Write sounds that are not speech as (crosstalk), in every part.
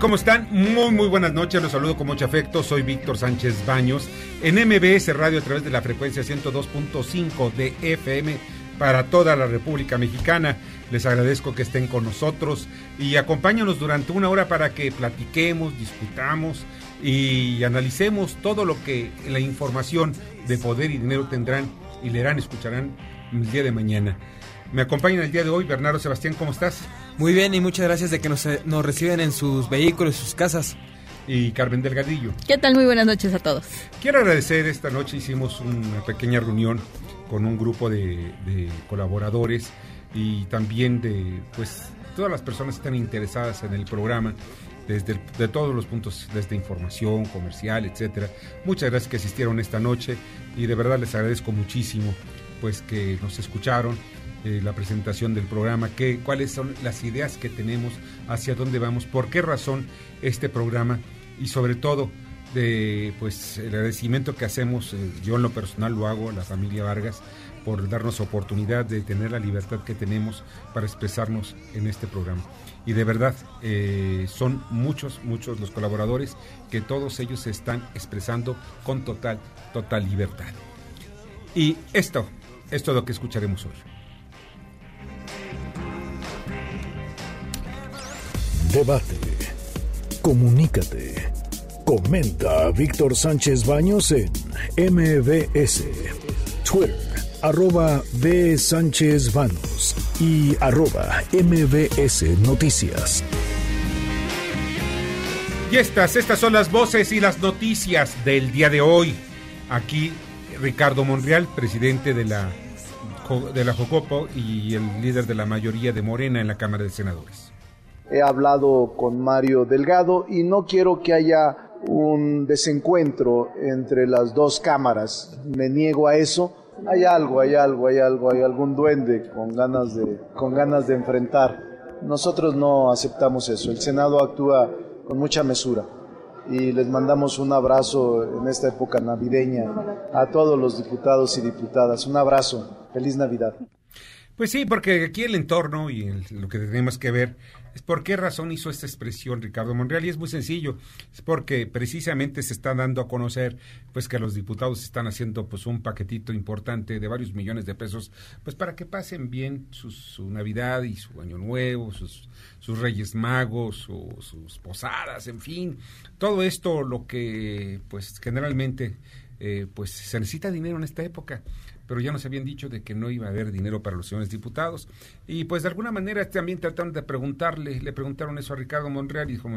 ¿Cómo están? Muy, muy buenas noches. Los saludo con mucho afecto. Soy Víctor Sánchez Baños en MBS Radio a través de la frecuencia 102.5 de FM para toda la República Mexicana. Les agradezco que estén con nosotros y acompáñanos durante una hora para que platiquemos, discutamos y analicemos todo lo que la información de poder y dinero tendrán y leerán, escucharán el día de mañana. Me acompañan el día de hoy Bernardo Sebastián, ¿cómo estás? Muy bien y muchas gracias de que nos, eh, nos reciben en sus vehículos, sus casas. Y Carmen Delgadillo. ¿Qué tal? Muy buenas noches a todos. Quiero agradecer, esta noche hicimos una pequeña reunión con un grupo de, de colaboradores y también de pues todas las personas que están interesadas en el programa desde de todos los puntos, desde información, comercial, etcétera. Muchas gracias que asistieron esta noche y de verdad les agradezco muchísimo pues que nos escucharon eh, la presentación del programa, que, cuáles son las ideas que tenemos, hacia dónde vamos, por qué razón este programa y sobre todo de pues el agradecimiento que hacemos, eh, yo en lo personal lo hago, a la familia Vargas, por darnos oportunidad de tener la libertad que tenemos para expresarnos en este programa. Y de verdad, eh, son muchos, muchos los colaboradores que todos ellos se están expresando con total, total libertad. Y esto, esto es lo que escucharemos hoy. Debate. Comunícate. Comenta a Víctor Sánchez Baños en MBS. Twitter, arroba B. Sánchez Baños y arroba MBS Noticias. Y estas, estas son las voces y las noticias del día de hoy. Aquí Ricardo Monreal, presidente de la, de la Jocopo y el líder de la mayoría de Morena en la Cámara de Senadores. He hablado con Mario Delgado y no quiero que haya un desencuentro entre las dos cámaras. Me niego a eso. Hay algo, hay algo, hay algo, hay algún duende con ganas de, con ganas de enfrentar. Nosotros no aceptamos eso. El Senado actúa con mucha mesura y les mandamos un abrazo en esta época navideña a todos los diputados y diputadas. Un abrazo. Feliz Navidad. Pues sí, porque aquí el entorno y el- lo que tenemos que ver es por qué razón hizo esta expresión Ricardo Monreal y es muy sencillo, es porque precisamente se está dando a conocer pues que los diputados están haciendo pues un paquetito importante de varios millones de pesos pues para que pasen bien su, su Navidad y su Año Nuevo, sus, sus Reyes Magos o sus posadas, en fin, todo esto lo que pues generalmente eh, pues se necesita dinero en esta época pero ya nos habían dicho de que no iba a haber dinero para los señores diputados. Y pues de alguna manera también trataron de preguntarle, le preguntaron eso a Ricardo Monreal y dijo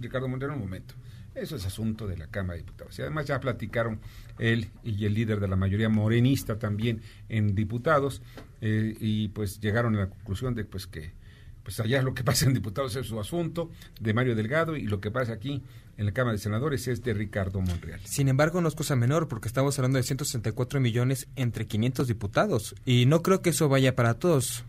Ricardo Monreal, un momento, eso es asunto de la Cámara de Diputados. Y además ya platicaron él y el líder de la mayoría morenista también en diputados eh, y pues llegaron a la conclusión de pues que pues allá lo que pasa en diputados es su asunto de Mario Delgado y lo que pasa aquí en la Cámara de Senadores es de Ricardo Monreal. Sin embargo, no es cosa menor porque estamos hablando de 164 millones entre 500 diputados y no creo que eso vaya para todos.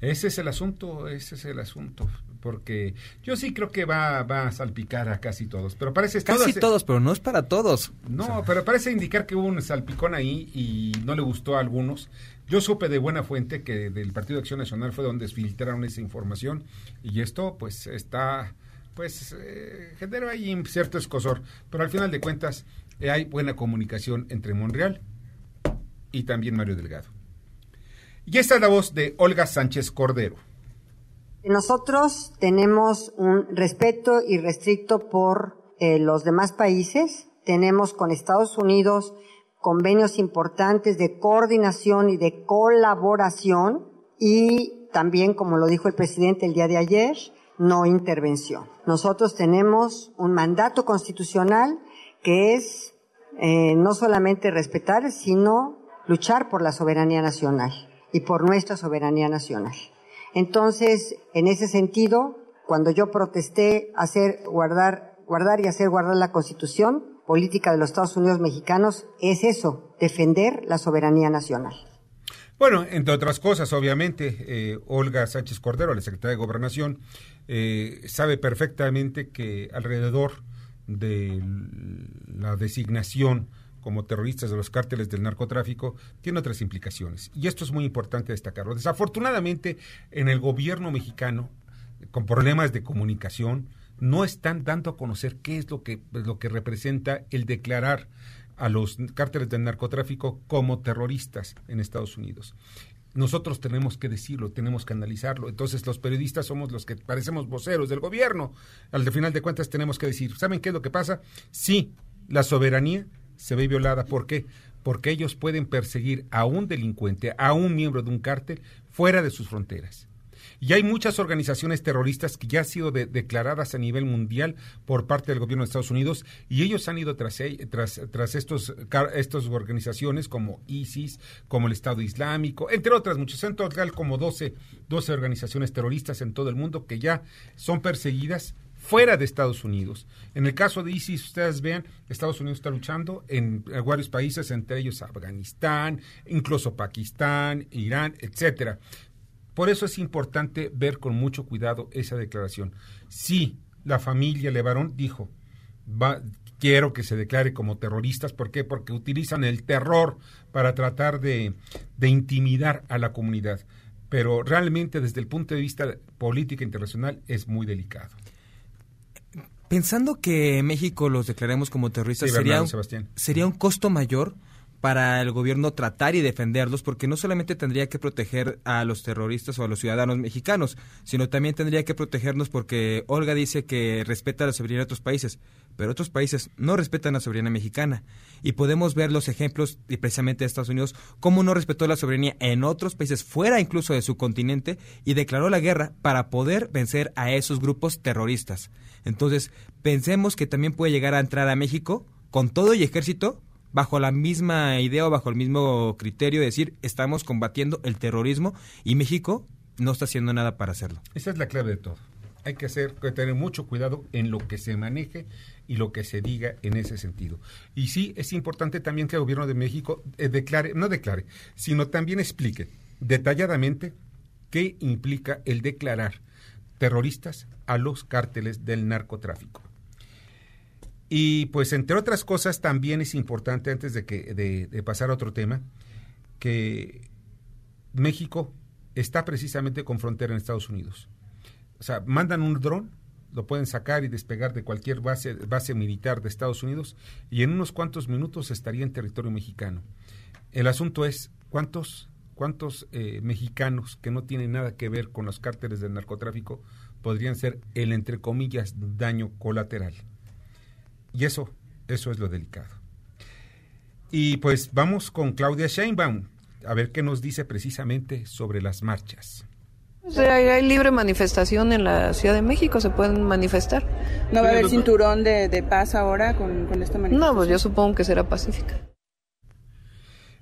Ese es el asunto, ese es el asunto, porque yo sí creo que va, va a salpicar a casi todos, pero parece Casi todas- todos, pero no es para todos. No, pero parece indicar que hubo un salpicón ahí y no le gustó a algunos. Yo supe de buena fuente que del Partido de Acción Nacional fue donde filtraron esa información y esto pues está, pues eh, genera ahí cierto escosor, pero al final de cuentas eh, hay buena comunicación entre Monreal y también Mario Delgado. Y esta es la voz de Olga Sánchez Cordero. Nosotros tenemos un respeto irrestricto por eh, los demás países. Tenemos con Estados Unidos convenios importantes de coordinación y de colaboración y también, como lo dijo el presidente el día de ayer, no intervención. Nosotros tenemos un mandato constitucional que es eh, no solamente respetar, sino luchar por la soberanía nacional y por nuestra soberanía nacional. Entonces, en ese sentido, cuando yo protesté hacer guardar, guardar y hacer guardar la Constitución política de los Estados Unidos mexicanos, es eso, defender la soberanía nacional. Bueno, entre otras cosas, obviamente, eh, Olga Sánchez Cordero, la secretaria de Gobernación, eh, sabe perfectamente que alrededor de la designación como terroristas de los cárteles del narcotráfico tiene otras implicaciones. Y esto es muy importante destacarlo. Desafortunadamente, en el gobierno mexicano, con problemas de comunicación, no están dando a conocer qué es lo que, lo que representa el declarar a los cárteles del narcotráfico como terroristas en Estados Unidos nosotros tenemos que decirlo, tenemos que analizarlo. Entonces los periodistas somos los que parecemos voceros del gobierno. Al final de cuentas tenemos que decir, ¿saben qué es lo que pasa? Sí, la soberanía se ve violada. ¿Por qué? Porque ellos pueden perseguir a un delincuente, a un miembro de un cártel, fuera de sus fronteras. Y hay muchas organizaciones terroristas que ya han sido declaradas a nivel mundial por parte del gobierno de Estados Unidos y ellos han ido tras, e, tras, tras estos, estas organizaciones como ISIS, como el Estado Islámico, entre otras muchas, en total como 12, 12 organizaciones terroristas en todo el mundo que ya son perseguidas fuera de Estados Unidos. En el caso de ISIS, ustedes vean, Estados Unidos está luchando en varios países, entre ellos Afganistán, incluso Pakistán, Irán, etcétera. Por eso es importante ver con mucho cuidado esa declaración. Sí, la familia Levarón dijo, va, quiero que se declare como terroristas. ¿Por qué? Porque utilizan el terror para tratar de, de intimidar a la comunidad. Pero realmente desde el punto de vista política internacional es muy delicado. Pensando que México los declaremos como terroristas, sería, un, sería un costo mayor para el gobierno tratar y defenderlos, porque no solamente tendría que proteger a los terroristas o a los ciudadanos mexicanos, sino también tendría que protegernos porque Olga dice que respeta la soberanía de otros países, pero otros países no respetan la soberanía mexicana. Y podemos ver los ejemplos, y precisamente de Estados Unidos, cómo no respetó la soberanía en otros países, fuera incluso de su continente, y declaró la guerra para poder vencer a esos grupos terroristas. Entonces, pensemos que también puede llegar a entrar a México con todo y ejército bajo la misma idea o bajo el mismo criterio de decir estamos combatiendo el terrorismo y México no está haciendo nada para hacerlo. Esa es la clave de todo. Hay que, hacer, que tener mucho cuidado en lo que se maneje y lo que se diga en ese sentido. Y sí, es importante también que el gobierno de México eh, declare, no declare, sino también explique detalladamente qué implica el declarar terroristas a los cárteles del narcotráfico. Y pues entre otras cosas también es importante, antes de, que, de, pasar a otro tema, que México está precisamente con frontera en Estados Unidos. O sea, mandan un dron, lo pueden sacar y despegar de cualquier base, base militar de Estados Unidos y en unos cuantos minutos estaría en territorio mexicano. El asunto es cuántos, cuántos eh, mexicanos que no tienen nada que ver con los cárteles del narcotráfico podrían ser el, entre comillas, daño colateral. Y eso, eso es lo delicado. Y pues vamos con Claudia Sheinbaum a ver qué nos dice precisamente sobre las marchas. hay, libre manifestación en la Ciudad de México, se pueden manifestar. ¿No va a haber cinturón de, paz ahora con, con, esta manifestación? No, pues yo supongo que será pacífica.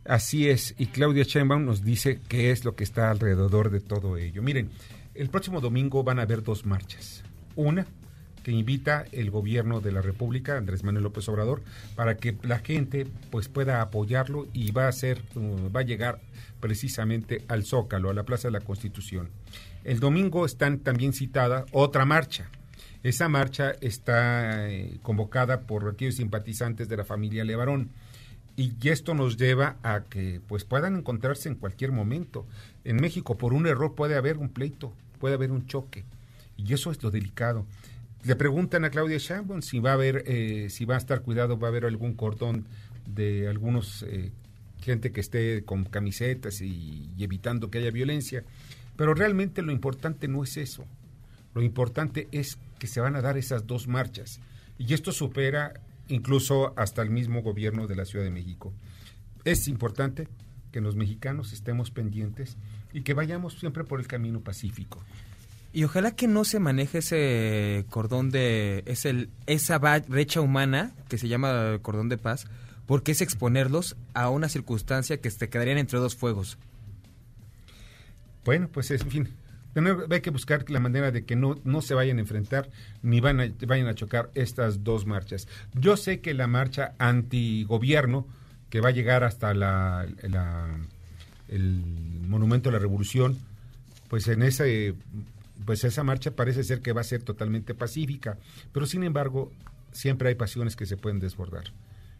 Así es, y Claudia Sheinbaum nos dice qué es lo que está alrededor de todo ello. Miren, el próximo domingo van a haber dos marchas. Una que invita el gobierno de la República, Andrés Manuel López Obrador, para que la gente pues pueda apoyarlo y va a ser, uh, va a llegar precisamente al Zócalo, a la Plaza de la Constitución. El domingo están también citada otra marcha. Esa marcha está eh, convocada por aquellos simpatizantes de la familia Levarón y esto nos lleva a que pues puedan encontrarse en cualquier momento. En México por un error puede haber un pleito, puede haber un choque y eso es lo delicado. Le preguntan a Claudia Sheinbaum si va a haber, eh, si va a estar cuidado, va a haber algún cordón de algunos eh, gente que esté con camisetas y, evitando que haya violencia. Pero realmente lo importante no es eso. Lo importante es que se van a dar esas dos marchas. Y esto supera incluso hasta el mismo gobierno de la Ciudad de México. Es importante que los mexicanos estemos pendientes y que vayamos siempre por el camino pacífico. Y ojalá que no se maneje ese cordón de es el, esa brecha humana que se llama cordón de paz, porque es exponerlos a una circunstancia que se quedarían entre dos fuegos. Bueno, pues en fin, hay que buscar la manera de que no, no se vayan a enfrentar ni van vayan a chocar estas dos marchas. Yo sé que la marcha antigobierno, que va a llegar hasta la, el Monumento a la Revolución, pues en ese pues esa marcha parece ser que va a ser totalmente pacífica, pero sin embargo siempre hay pasiones que se pueden desbordar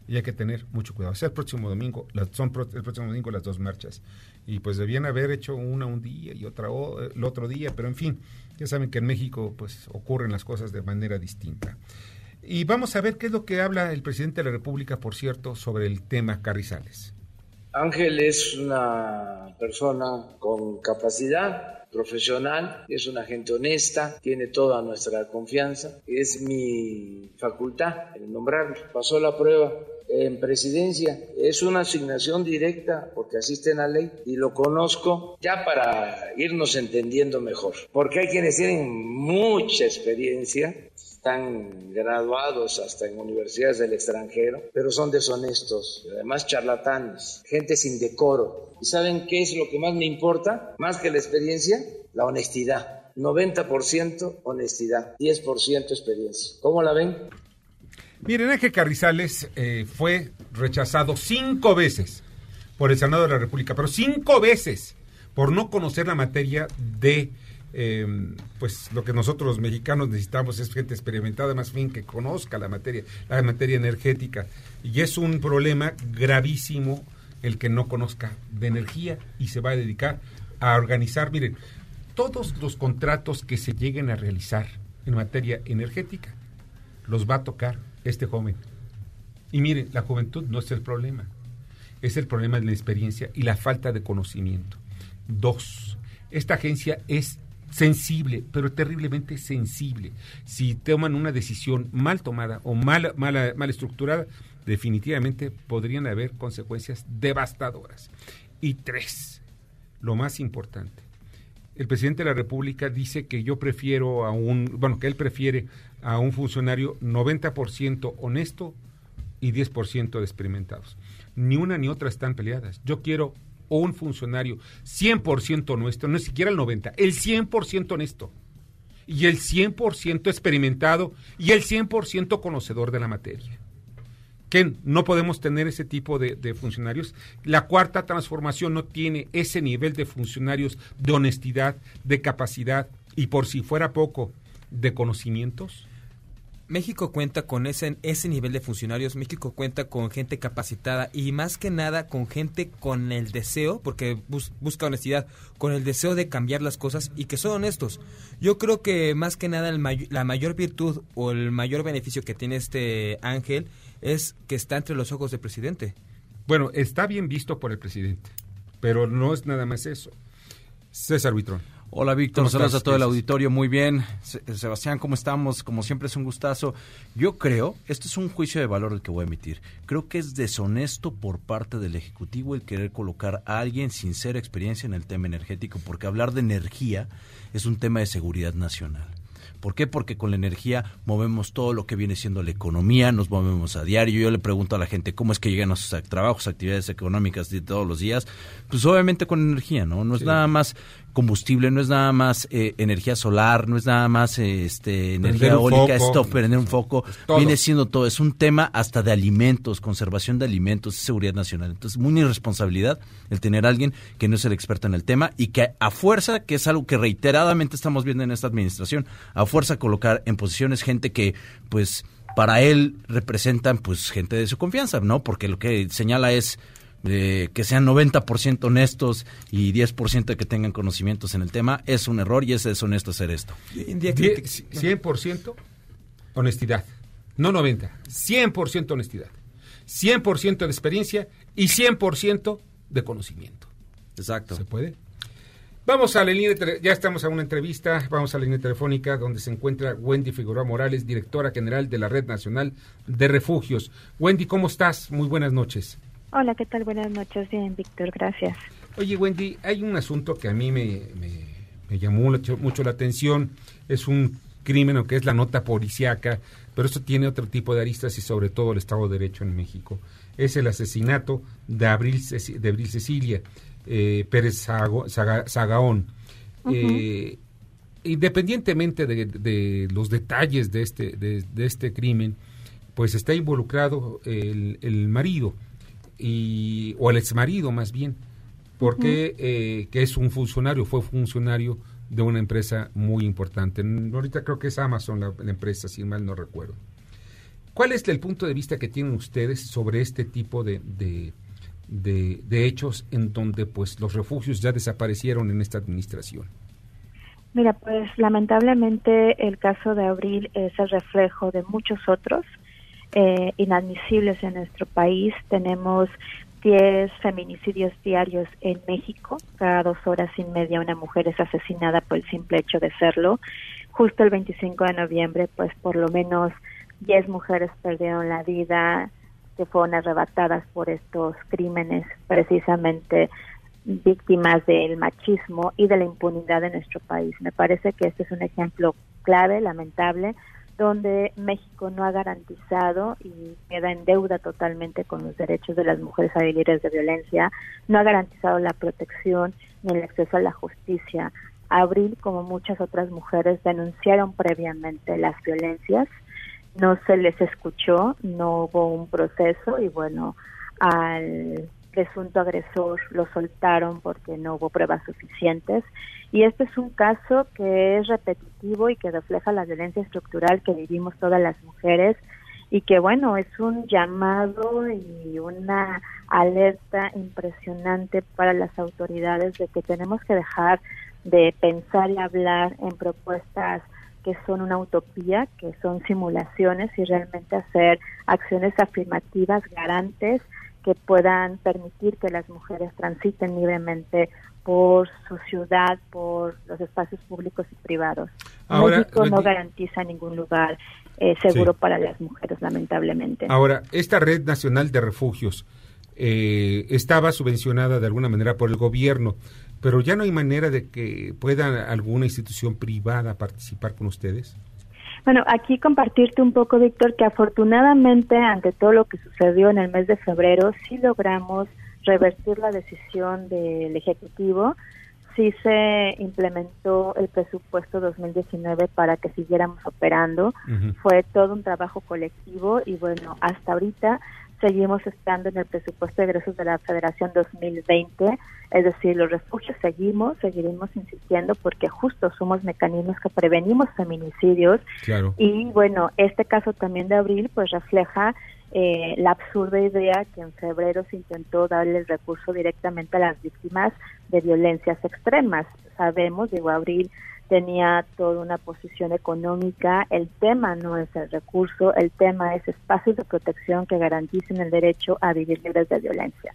y hay que tener mucho cuidado. O sea, el próximo domingo, son el próximo domingo las dos marchas. Y pues debían haber hecho una un día y otra el otro día, pero en fin, ya saben que en México pues ocurren las cosas de manera distinta. Y vamos a ver qué es lo que habla el presidente de la República, por cierto, sobre el tema Carrizales. Ángel es una persona con capacidad profesional, es una gente honesta, tiene toda nuestra confianza, es mi facultad el nombrarlo. Pasó la prueba en presidencia. Es una asignación directa porque asiste en la ley y lo conozco ya para irnos entendiendo mejor. Porque hay quienes tienen mucha experiencia, están graduados hasta en universidades del extranjero, pero son deshonestos, además charlatanes, gente sin decoro. ¿Y saben qué es lo que más me importa? Más que la experiencia, la honestidad. 90% honestidad, 10% experiencia. ¿Cómo la ven? Miren, Ángel Carrizales eh, fue rechazado cinco veces por el Senado de la República, pero cinco veces por no conocer la materia de, em, pues lo que nosotros los mexicanos necesitamos es gente experimentada, más bien que conozca la materia, la materia energética. Y es un problema gravísimo el que no conozca de energía y se va a dedicar a organizar, miren, todos los contratos que se lleguen a realizar en materia energética los va a tocar este joven. Y miren, la juventud no es el problema, es el problema de la experiencia y la falta de conocimiento. Dos, esta agencia es sensible, pero terriblemente sensible. Si toman una decisión mal tomada o mal, mal, mal estructurada, definitivamente podrían haber consecuencias devastadoras. Y tres, lo más importante, el presidente de la República dice que yo prefiero a un, bueno, que él prefiere a un funcionario 90% honesto y 10% de experimentados. Ni una ni otra están peleadas. Yo quiero un funcionario 100% honesto, no siquiera el 90, el 100% honesto y el 100% experimentado y el 100% conocedor de la materia que no podemos tener ese tipo de, funcionarios. La cuarta transformación no tiene ese nivel de funcionarios de honestidad, de capacidad y por si fuera poco, de conocimientos. México cuenta con ese, ese nivel de funcionarios, México cuenta con gente capacitada y más que nada con gente con el deseo, porque busca honestidad, con el deseo de cambiar las cosas y que son honestos. Yo creo que más que nada la mayor virtud o el mayor beneficio que tiene este ángel es que está entre los ojos del presidente. Bueno, está bien visto por el presidente, pero no es nada más eso. César Buitrón. Hola Víctor, saludos a todo el auditorio, muy bien. Sebastián, ¿cómo estamos? Como siempre es un gustazo. Yo creo, esto es un juicio de valor el que voy a emitir, creo que es deshonesto por parte del Ejecutivo el querer colocar a alguien sin ser experiencia en el tema energético, porque hablar de energía es un tema de seguridad nacional. ¿Por qué? Porque con la energía movemos todo lo que viene siendo la economía, nos movemos a diario. Yo le pregunto a la gente cómo es que llegan a sus trabajos, actividades económicas de todos los días. Pues obviamente con energía, ¿no? No es nada más combustible, no es nada más eh, energía solar, no es nada más este, energía eólica, esto, prender un foco, viene siendo todo, es un tema hasta de alimentos, conservación de alimentos, seguridad nacional. Entonces, muy irresponsabilidad el tener a alguien que no es el experto en el tema y que a fuerza, que es algo que reiteradamente estamos viendo en esta administración, a fuerza colocar en posiciones gente que, pues, para él representan, pues, gente de su confianza, ¿no? Porque lo que señala es que sean 90% honestos y 10% que tengan conocimientos en el tema, es un error y es deshonesto hacer esto. 100% honestidad, no 90, 100% honestidad, 100% de experiencia y 100% de conocimiento. Exacto. ¿Se puede? Vamos a la línea, ya estamos a una entrevista, vamos a la línea telefónica donde se encuentra Wendy Figueroa Morales, directora general de la Red Nacional de Refugios. Wendy, ¿cómo estás? Muy buenas noches. Hola, ¿qué tal? Buenas noches, bien, Víctor, gracias. Oye, Wendy, hay un asunto que a mí me, me, llamó mucho, la atención, es un crimen, que es la nota policiaca, pero esto tiene otro tipo de aristas y sobre todo el Estado de Derecho en México. Es el asesinato de Abril, de Abril Cecilia eh, Pérez Sagaón. Eh, independientemente de, los detalles de este, de, este crimen, pues está involucrado el, marido y, o el exmarido más bien, porque eh, que es un funcionario, fue funcionario de una empresa muy importante. Ahorita creo que es Amazon la, empresa, si mal no recuerdo. ¿Cuál es el punto de vista que tienen ustedes sobre este tipo de, de, hechos en donde pues los refugios ya desaparecieron en esta administración? Mira, pues lamentablemente el caso de Abril es el reflejo de muchos otros eh, inadmisibles en nuestro país. Tenemos 10 feminicidios diarios en México. Cada dos horas y media una mujer es asesinada por el simple hecho de serlo. Justo el 25 de noviembre, pues por lo menos 10 mujeres perdieron la vida que fueron arrebatadas por estos crímenes, precisamente víctimas del machismo y de la impunidad de nuestro país. Me parece que este es un ejemplo clave, lamentable, donde México no ha garantizado y queda en deuda totalmente con los derechos de las mujeres a libres de violencia, no ha garantizado la protección ni el acceso a la justicia. Abril, como muchas otras mujeres, denunciaron previamente las violencias no se les escuchó, no hubo un proceso y bueno, al presunto agresor lo soltaron porque no hubo pruebas suficientes. Y este es un caso que es repetitivo y que refleja la violencia estructural que vivimos todas las mujeres y que bueno, es un llamado y una alerta impresionante para las autoridades de que tenemos que dejar de pensar y hablar en propuestas que son una utopía, que son simulaciones y realmente hacer acciones afirmativas, garantes, que puedan permitir que las mujeres transiten libremente por su ciudad, por los espacios públicos y privados. México no garantiza ningún lugar eh, seguro para las mujeres, lamentablemente. Ahora, esta red nacional de refugios eh, estaba subvencionada de alguna manera por el gobierno pero ya no hay manera de que pueda alguna institución privada participar con ustedes. Bueno, aquí compartirte un poco, Víctor, que afortunadamente ante todo lo que sucedió en el mes de febrero, sí logramos revertir la decisión del Ejecutivo, sí se implementó el presupuesto 2019 para que siguiéramos operando, fue todo un trabajo colectivo y bueno, hasta ahorita seguimos estando en el presupuesto de egresos de la Federación 2020, es decir, los refugios seguimos, seguiremos insistiendo porque justo somos mecanismos que prevenimos feminicidios. Y bueno, este caso también de abril pues refleja eh, la absurda idea que en febrero se intentó darle el recurso directamente a las víctimas de violencias extremas. Sabemos, digo, abril tenía toda una posición económica. El tema no es el recurso, el tema es espacios de protección que garanticen el derecho a vivir libres de violencia.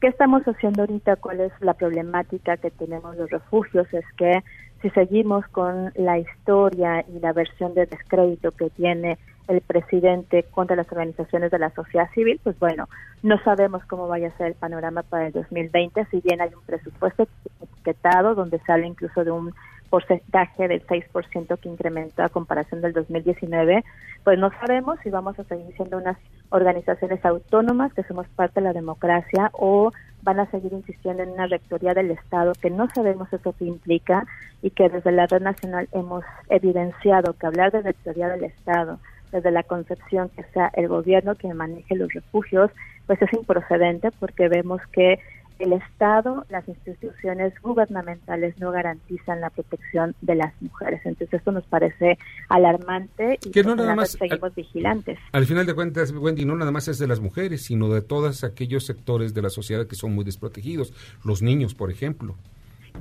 ¿Qué estamos haciendo ahorita? ¿Cuál es la problemática que tenemos los refugios? Es que si seguimos con la historia y la versión de descrédito que tiene el presidente contra las organizaciones de la sociedad civil, pues bueno, no sabemos cómo vaya a ser el panorama para el 2020, si bien hay un presupuesto etiquetado donde sale incluso de un porcentaje del 6% que incrementó a comparación del 2019, pues no sabemos si vamos a seguir siendo unas organizaciones autónomas que somos parte de la democracia o van a seguir insistiendo en una rectoría del Estado que no sabemos eso que implica y que desde la red nacional hemos evidenciado que hablar de rectoría del Estado desde la concepción que sea el gobierno que maneje los refugios, pues es improcedente porque vemos que el Estado, las instituciones gubernamentales no garantizan la protección de las mujeres. Entonces esto nos parece alarmante y que no nada más, seguimos vigilantes. Al final de cuentas, Wendy, no nada más es de las mujeres, sino de todos aquellos sectores de la sociedad que son muy desprotegidos, los niños, por ejemplo.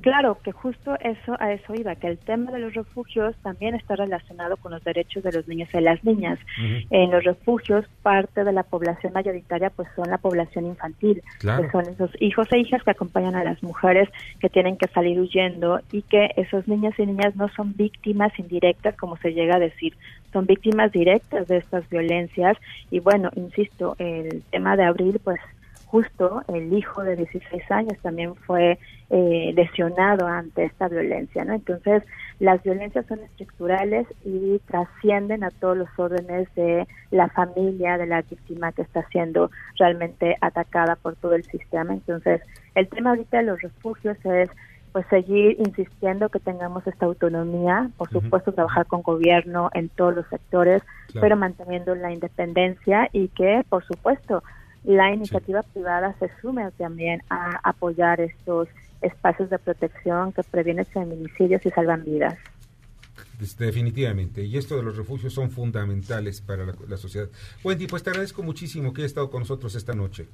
Claro, que justo eso a eso iba, que el tema de los refugios también está relacionado con los derechos de los niños y las niñas. En los refugios, parte de la población mayoritaria pues son la población infantil, que son esos hijos e hijas que acompañan a las mujeres que tienen que salir huyendo y que esos niños y niñas no son víctimas indirectas, como se llega a decir, son víctimas directas de estas violencias. Y bueno, insisto, el tema de abril pues justo el hijo de 16 años también fue eh, lesionado ante esta violencia, ¿no? Entonces, las violencias son estructurales y trascienden a todos los órdenes de la familia de la víctima que está siendo realmente atacada por todo el sistema. Entonces, el tema ahorita de los refugios es pues seguir insistiendo que tengamos esta autonomía, por supuesto trabajar con gobierno en todos los sectores, pero manteniendo la independencia y que por supuesto la iniciativa privada se sume también a apoyar estos espacios de protección que previenen feminicidios y salvan vidas. Definitivamente, y esto de los refugios son fundamentales para la, sociedad. Wendy, pues te agradezco muchísimo que hayas estado con nosotros esta noche.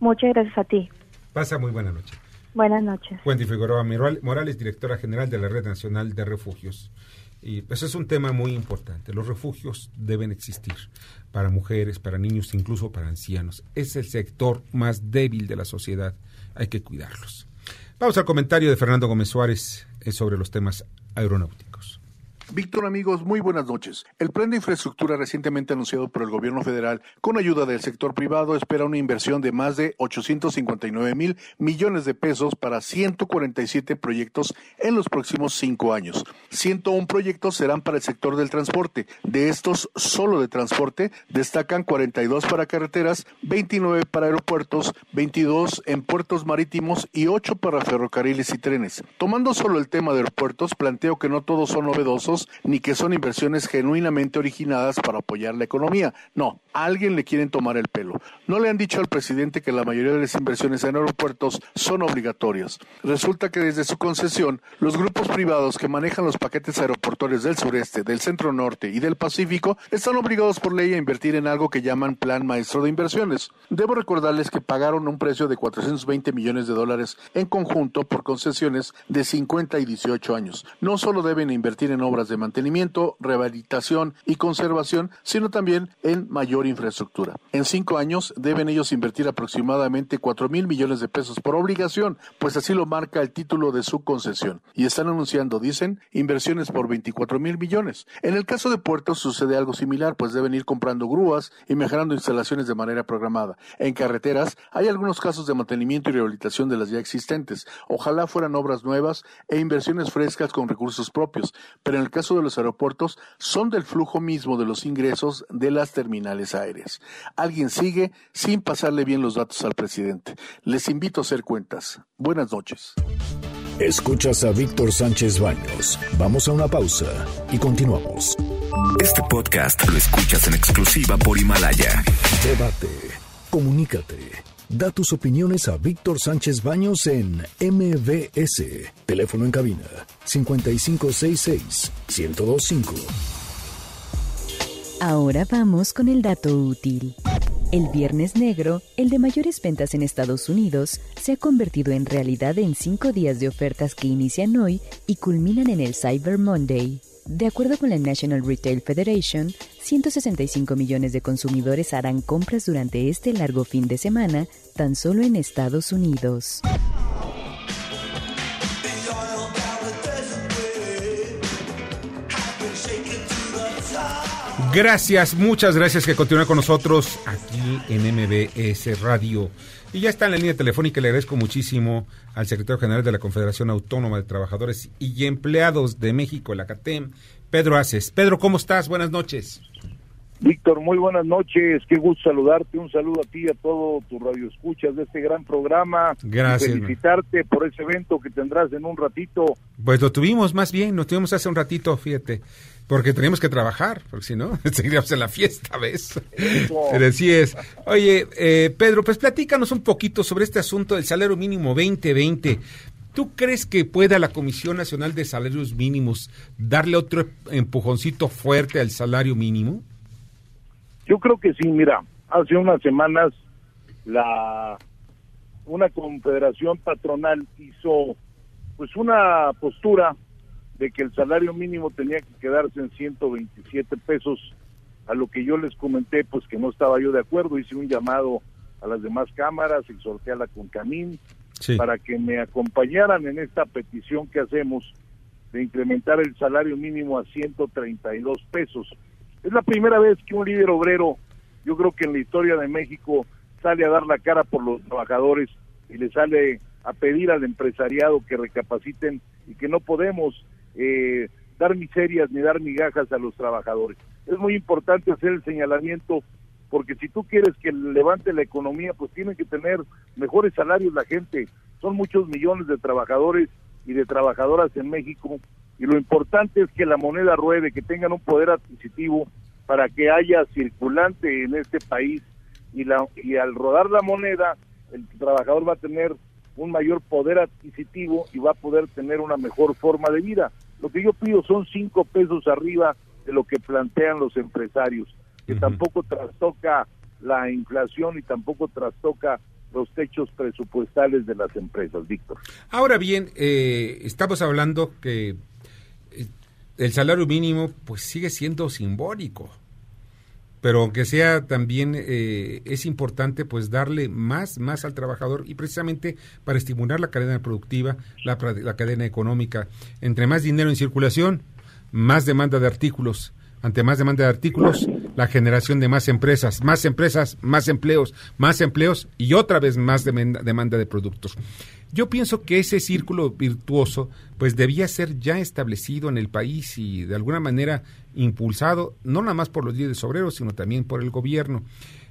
Muchas gracias a ti. Pasa muy buena noche. Buenas noches. Wendy Figueroa Morales, directora general de la Red Nacional de Refugios. Y pues es un tema muy importante. Los refugios deben existir para mujeres, para niños, incluso para ancianos. Es el sector más débil de la sociedad. Hay que cuidarlos. Vamos al comentario de Fernando Gómez Suárez eh, sobre los temas aeronáuticos. Víctor, amigos, muy buenas noches. El plan de infraestructura recientemente anunciado por el gobierno federal con ayuda del sector privado espera una inversión de más de 859 mil millones de pesos para 147 proyectos en los próximos cinco años. 101 proyectos serán para el sector del transporte. De estos, solo de transporte, destacan 42 para carreteras, 29 para aeropuertos, 22 en puertos marítimos y 8 para ferrocarriles y trenes. Tomando solo el tema de aeropuertos, planteo que no todos son novedosos ni que son inversiones genuinamente originadas para apoyar la economía. No, a alguien le quieren tomar el pelo. No le han dicho al presidente que la mayoría de las inversiones en aeropuertos son obligatorias. Resulta que desde su concesión, los grupos privados que manejan los paquetes aeroportuarios del sureste, del centro norte y del Pacífico están obligados por ley a invertir en algo que llaman Plan Maestro de Inversiones. Debo recordarles que pagaron un precio de 420 millones de dólares en conjunto por concesiones de 50 y 18 años. No solo deben invertir en obras de mantenimiento, rehabilitación y conservación, sino también en mayor infraestructura. En cinco años deben ellos invertir aproximadamente 4 mil millones de pesos por obligación, pues así lo marca el título de su concesión. Y están anunciando, dicen, inversiones por 24 mil millones. En el caso de puertos sucede algo similar, pues deben ir comprando grúas y mejorando instalaciones de manera programada. En carreteras hay algunos casos de mantenimiento y rehabilitación de las ya existentes. Ojalá fueran obras nuevas e inversiones frescas con recursos propios, pero en el caso de los aeropuertos son del flujo mismo de los ingresos de las terminales aéreas. Alguien sigue sin pasarle bien los datos al presidente. Les invito a hacer cuentas. Buenas noches. Escuchas a Víctor Sánchez Baños. Vamos a una pausa y continuamos. Este podcast lo escuchas en exclusiva por Himalaya. Debate. Comunícate Da tus opiniones a Víctor Sánchez Baños en MBS. Teléfono en cabina 5566 1025. Ahora vamos con el dato útil. El Viernes Negro, el de mayores ventas en Estados Unidos, se ha convertido en realidad en cinco días de ofertas que inician hoy y culminan en el Cyber Monday. De acuerdo con la National Retail Federation, 165 millones de consumidores harán compras durante este largo fin de semana tan solo en Estados Unidos. Gracias, muchas gracias que continúen con nosotros aquí en MBS Radio. Y ya está en la línea telefónica, le agradezco muchísimo al secretario general de la Confederación Autónoma de Trabajadores y Empleados de México, la CATEM, Pedro Aces. Pedro, ¿cómo estás? Buenas noches. Víctor, muy buenas noches. Qué gusto saludarte. Un saludo a ti y a todo tu radio escuchas de este gran programa. Gracias. felicitarte por ese evento que tendrás en un ratito. Pues lo tuvimos más bien, lo tuvimos hace un ratito, fíjate. Porque teníamos que trabajar, porque si no, (laughs) seguiríamos en la fiesta, ¿ves? Pero así es. Oye, eh, Pedro, pues platícanos un poquito sobre este asunto del salario mínimo 2020. ¿Tú crees que pueda la Comisión Nacional de Salarios Mínimos darle otro empujoncito fuerte al salario mínimo? Yo creo que sí, mira, hace unas semanas la una confederación patronal hizo pues una postura de que el salario mínimo tenía que quedarse en 127 pesos, a lo que yo les comenté, pues que no estaba yo de acuerdo, hice un llamado a las demás cámaras, exhorté a la CONCAMIN para que me acompañaran en esta petición que hacemos de incrementar el salario mínimo a 132 pesos. Es la primera vez que un líder obrero, yo creo que en la historia de México, sale a dar la cara por los trabajadores y le sale a pedir al empresariado que recapaciten y que no podemos eh, dar miserias ni dar migajas a los trabajadores. Es muy importante hacer el señalamiento porque si tú quieres que levante la economía, pues tienen que tener mejores salarios la gente. Son muchos millones de trabajadores y de trabajadoras en México y lo importante es que la moneda ruede, que tengan un poder adquisitivo para que haya circulante en este país y, la, y al rodar la moneda el trabajador va a tener un mayor poder adquisitivo y va a poder tener una mejor forma de vida. Lo que yo pido son cinco pesos arriba de lo que plantean los empresarios, que tampoco trastoca la inflación y tampoco trastoca los techos presupuestales de las empresas, Víctor. Ahora bien, eh, estamos hablando que eh, el salario mínimo pues sigue siendo simbólico pero aunque sea también eh, es importante pues darle más más al trabajador y precisamente para estimular la cadena productiva la, la cadena económica. Entre más dinero en circulación más demanda de artículos. Ante más demanda de artículos la generación de más empresas más empresas más empleos más empleos y otra vez más demanda de productos yo pienso que ese círculo virtuoso pues debía ser ya establecido en el país y de alguna manera impulsado no nada más por los líderes obreros, sino también por el gobierno.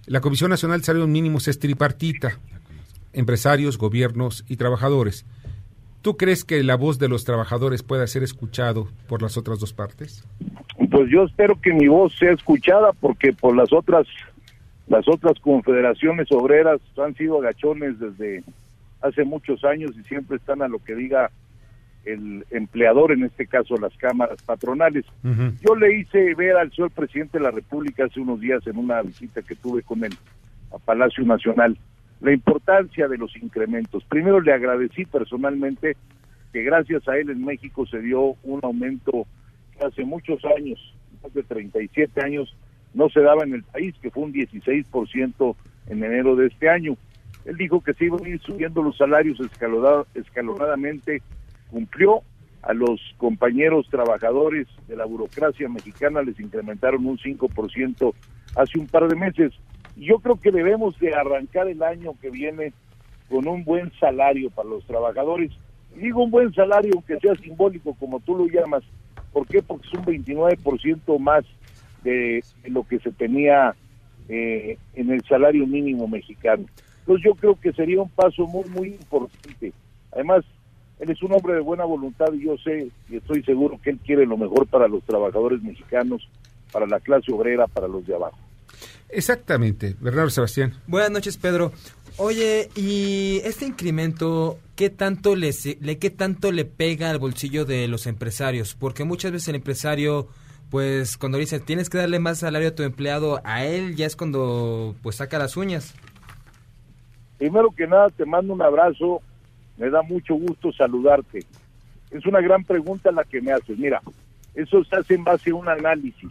La Comisión Nacional de Salarios Mínimos es tripartita, empresarios, gobiernos y trabajadores. ¿Tú crees que la voz de los trabajadores pueda ser escuchado por las otras dos partes? Pues yo espero que mi voz sea escuchada porque por las otras las otras confederaciones obreras han sido agachones desde hace muchos años y siempre están a lo que diga el empleador, en este caso las cámaras patronales. Yo le hice ver al señor presidente de la República hace unos días en una visita que tuve con él a Palacio Nacional la importancia de los incrementos. Primero le agradecí personalmente que gracias a él en México se dio un aumento que hace muchos años, más de 37 años, no se daba en el país, que fue un 16% en enero de este año. Él dijo que se iban a ir subiendo los salarios escalonadamente, cumplió a los compañeros trabajadores de la burocracia mexicana, les incrementaron un 5% hace un par de meses. Yo creo que debemos de arrancar el año que viene con un buen salario para los trabajadores. digo un buen salario, aunque sea simbólico, como tú lo llamas. ¿Por qué? Porque es un 29% más de, lo que se tenía eh, en el salario mínimo mexicano. Entonces yo creo que sería un paso muy, muy importante. Además, él es un hombre de buena voluntad y yo sé y estoy seguro que él quiere lo mejor para los trabajadores mexicanos, para la clase obrera, para los de abajo. Exactamente, Bernardo Sebastián. Buenas noches, Pedro. Oye, ¿y este incremento qué tanto le, le, qué tanto le pega al bolsillo de los empresarios? Porque muchas veces el empresario pues cuando dice tienes que darle más salario a tu empleado, a él ya es cuando pues saca las uñas. Primero que nada, te mando un abrazo, me da mucho gusto saludarte. Es una gran pregunta la que me haces. Mira, eso se hace en base a un análisis.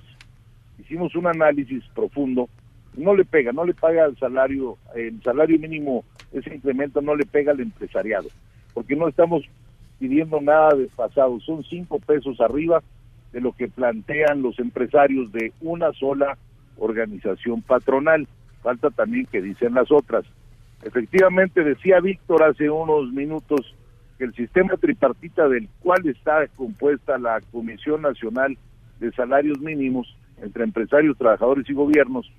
Hicimos un análisis profundo. No le pega, no le paga el salario, el salario mínimo, ese incremento no le pega al empresariado, porque no estamos pidiendo nada de pasado, son cinco pesos arriba de lo que plantean los empresarios de una sola organización patronal. Falta también que dicen las otras. Efectivamente, decía Víctor hace unos minutos que el sistema tripartita del cual está compuesta la Comisión Nacional de Salarios Mínimos entre empresarios, trabajadores y gobiernos,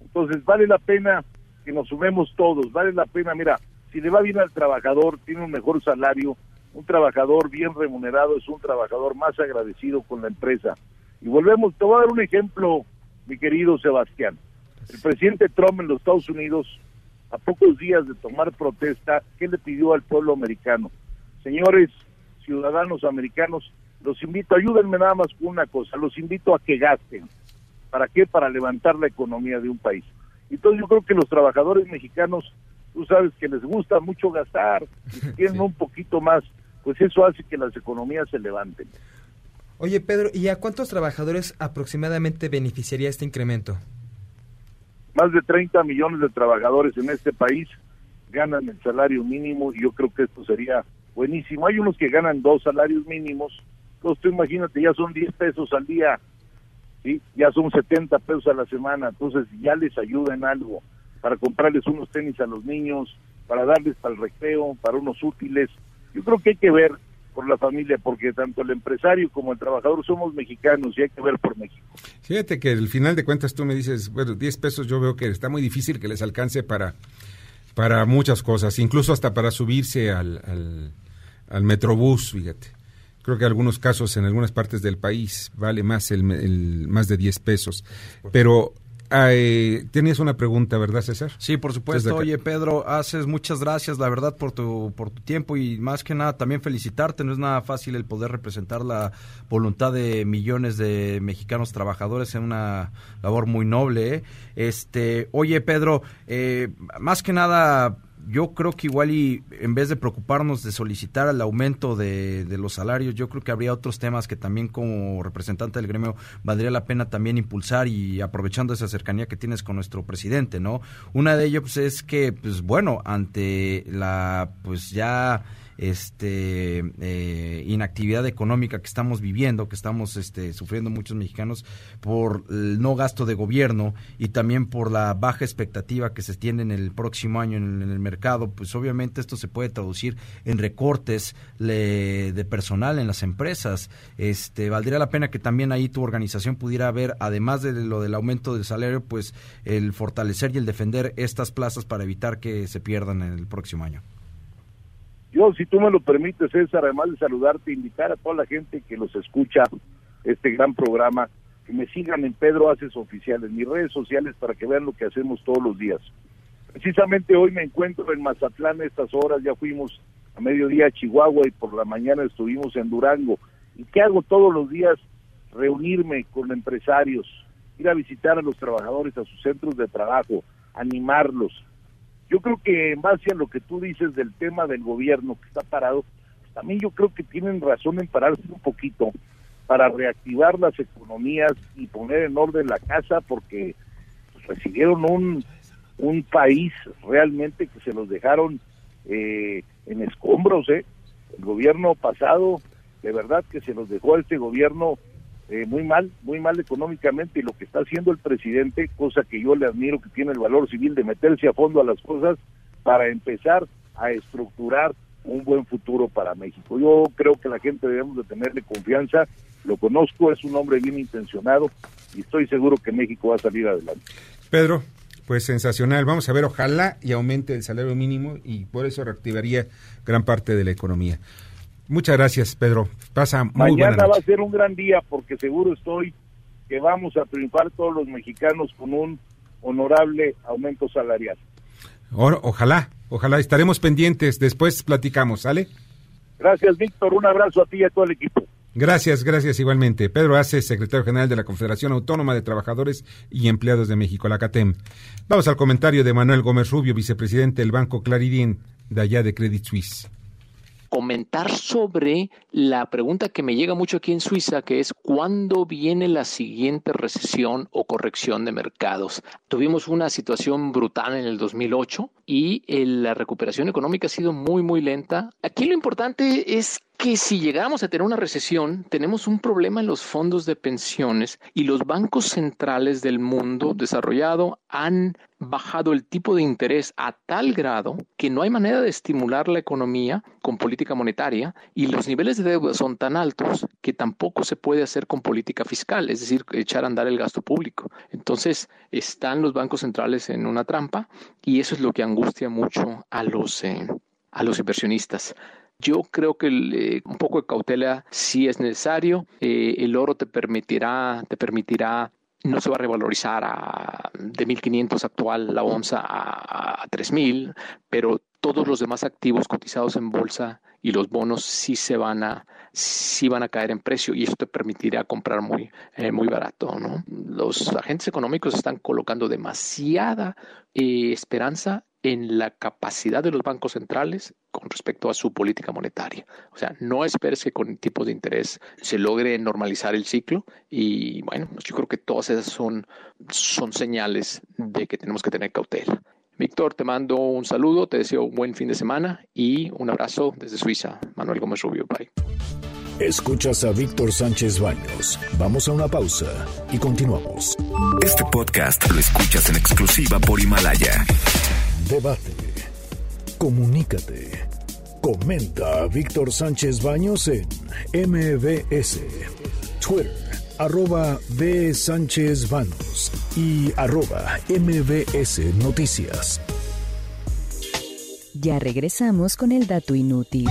entonces vale la pena que nos sumemos todos, vale la pena, mira, si le va bien al trabajador, tiene un mejor salario, un trabajador bien remunerado es un trabajador más agradecido con la empresa. Y volvemos, te voy a dar un ejemplo, mi querido Sebastián. El presidente Trump en los Estados Unidos a pocos días de tomar protesta, ¿qué le pidió al pueblo americano? Señores ciudadanos americanos, los invito, ayúdenme nada más con una cosa, los invito a que gasten. ¿Para qué? Para levantar la economía de un país. Entonces yo creo que los trabajadores mexicanos, tú sabes que les gusta mucho gastar, y (laughs) tienen un poquito más, pues eso hace que las economías se levanten. Oye, Pedro, ¿y a cuántos trabajadores aproximadamente beneficiaría este incremento? Más de 30 millones de trabajadores en este país ganan el salario mínimo y yo creo que esto sería buenísimo. Hay unos que ganan dos salarios mínimos, entonces tú imagínate, ya son 10 pesos al día, ¿sí? ya son 70 pesos a la semana, entonces ya les ayuda en algo para comprarles unos tenis a los niños, para darles para el recreo, para unos útiles. Yo creo que hay que ver por la familia, porque tanto el empresario como el trabajador somos mexicanos y hay que ver por México. Fíjate que al final de cuentas tú me dices, bueno, 10 pesos yo veo que está muy difícil que les alcance para, para muchas cosas, incluso hasta para subirse al, al, al metrobús, fíjate. Creo que en algunos casos en algunas partes del país vale más el, el más de 10 pesos. Pero tenías una pregunta, ¿verdad, César? Sí, por supuesto. Oye, Pedro, haces muchas gracias, la verdad, por tu, por tu tiempo y más que nada también felicitarte. No es nada fácil el poder representar la voluntad de millones de mexicanos trabajadores en una labor muy noble. ¿eh? Este, oye, Pedro, eh, más que nada yo creo que igual y en vez de preocuparnos de solicitar el aumento de, los salarios, yo creo que habría otros temas que también como representante del gremio valdría la pena también impulsar y aprovechando esa cercanía que tienes con nuestro presidente, ¿no? Una de ellos pues, es que, pues bueno, ante la, pues ya este eh, inactividad económica que estamos viviendo, que estamos este, sufriendo muchos mexicanos por el no gasto de gobierno y también por la baja expectativa que se tiene en el próximo año en, el mercado, pues obviamente esto se puede traducir en recortes de personal en las empresas. Este valdría la pena que también ahí tu organización pudiera ver, además de lo del aumento del salario, pues el fortalecer y el defender estas plazas para evitar que se pierdan en el próximo año. Yo, si tú me lo permites, César, además de saludarte, invitar a toda la gente que los escucha este gran programa, que me sigan en Pedro Haces Oficial, en mis redes sociales, para que vean lo que hacemos todos los días. Precisamente hoy me encuentro en Mazatlán a estas horas, ya fuimos a mediodía a Chihuahua y por la mañana estuvimos en Durango. ¿Y qué hago todos los días? Reunirme con empresarios, ir a visitar a los trabajadores a sus centros de trabajo, animarlos, yo creo que en base a lo que tú dices del tema del gobierno que está parado, pues también yo creo que tienen razón en pararse un poquito para reactivar las economías y poner en orden la casa porque pues, recibieron un, un país realmente que se los dejaron eh, en escombros, ¿eh? El gobierno pasado, de verdad que se los dejó a este gobierno eh, muy mal, muy mal económicamente y lo que está haciendo el presidente, cosa que yo le admiro que tiene el valor civil de meterse a fondo a las cosas para empezar a estructurar un buen futuro para México. Yo creo que la gente debemos de tenerle confianza, lo conozco, es un hombre bien intencionado y estoy seguro que México va a salir adelante. Pedro, pues sensacional. Vamos a ver, ojalá y aumente el salario mínimo y por eso reactivaría gran parte de la economía. Muchas gracias, Pedro. Pasa muy Mañana va a ser un gran día porque seguro estoy que vamos a triunfar todos los mexicanos con un honorable aumento salarial. ojalá, ojalá estaremos pendientes. Después platicamos, ¿sale? Gracias, Víctor. Un abrazo a ti y a todo el equipo. Gracias, gracias igualmente. Pedro Ace, secretario general de la Confederación Autónoma de Trabajadores y Empleados de México, la CATEM. Vamos al comentario de Manuel Gómez Rubio, vicepresidente del Banco Claridín, de allá de Credit Suisse comentar sobre la pregunta que me llega mucho aquí en Suiza, que es ¿cuándo viene la siguiente recesión o corrección de mercados? Tuvimos una situación brutal en el 2008 y la recuperación económica ha sido muy, muy lenta. Aquí lo importante es que si llegamos a tener una recesión, tenemos un problema en los fondos de pensiones y los bancos centrales del mundo desarrollado han bajado el tipo de interés a tal grado que no hay manera de estimular la economía con política monetaria y los niveles de deuda son tan altos que tampoco se puede hacer con política fiscal, es decir, echar a andar el gasto público. Entonces, están los bancos centrales en una trampa y eso es lo que angustia mucho a los, eh, a los inversionistas. Yo creo que eh, un poco de cautela sí es necesario. Eh, el oro te permitirá, te permitirá no se va a revalorizar a, de 1.500 actual la onza a, a 3.000, pero todos los demás activos cotizados en bolsa y los bonos sí se van a sí van a caer en precio y esto te permitirá comprar muy eh, muy barato no los agentes económicos están colocando demasiada esperanza en la capacidad de los bancos centrales con respecto a su política monetaria. O sea, no esperes que con tipos de interés se logre normalizar el ciclo y bueno, yo creo que todas esas son, son señales de que tenemos que tener cautela. Víctor, te mando un saludo, te deseo un buen fin de semana y un abrazo desde Suiza. Manuel Gómez Rubio, bye. Escuchas a Víctor Sánchez Baños. Vamos a una pausa y continuamos. Este podcast lo escuchas en exclusiva por Himalaya. Debate. Comunícate. Comenta a Víctor Sánchez Baños en MBS, Twitter, arroba B. Sánchez Baños y arroba MBS Noticias. Ya regresamos con el dato inútil.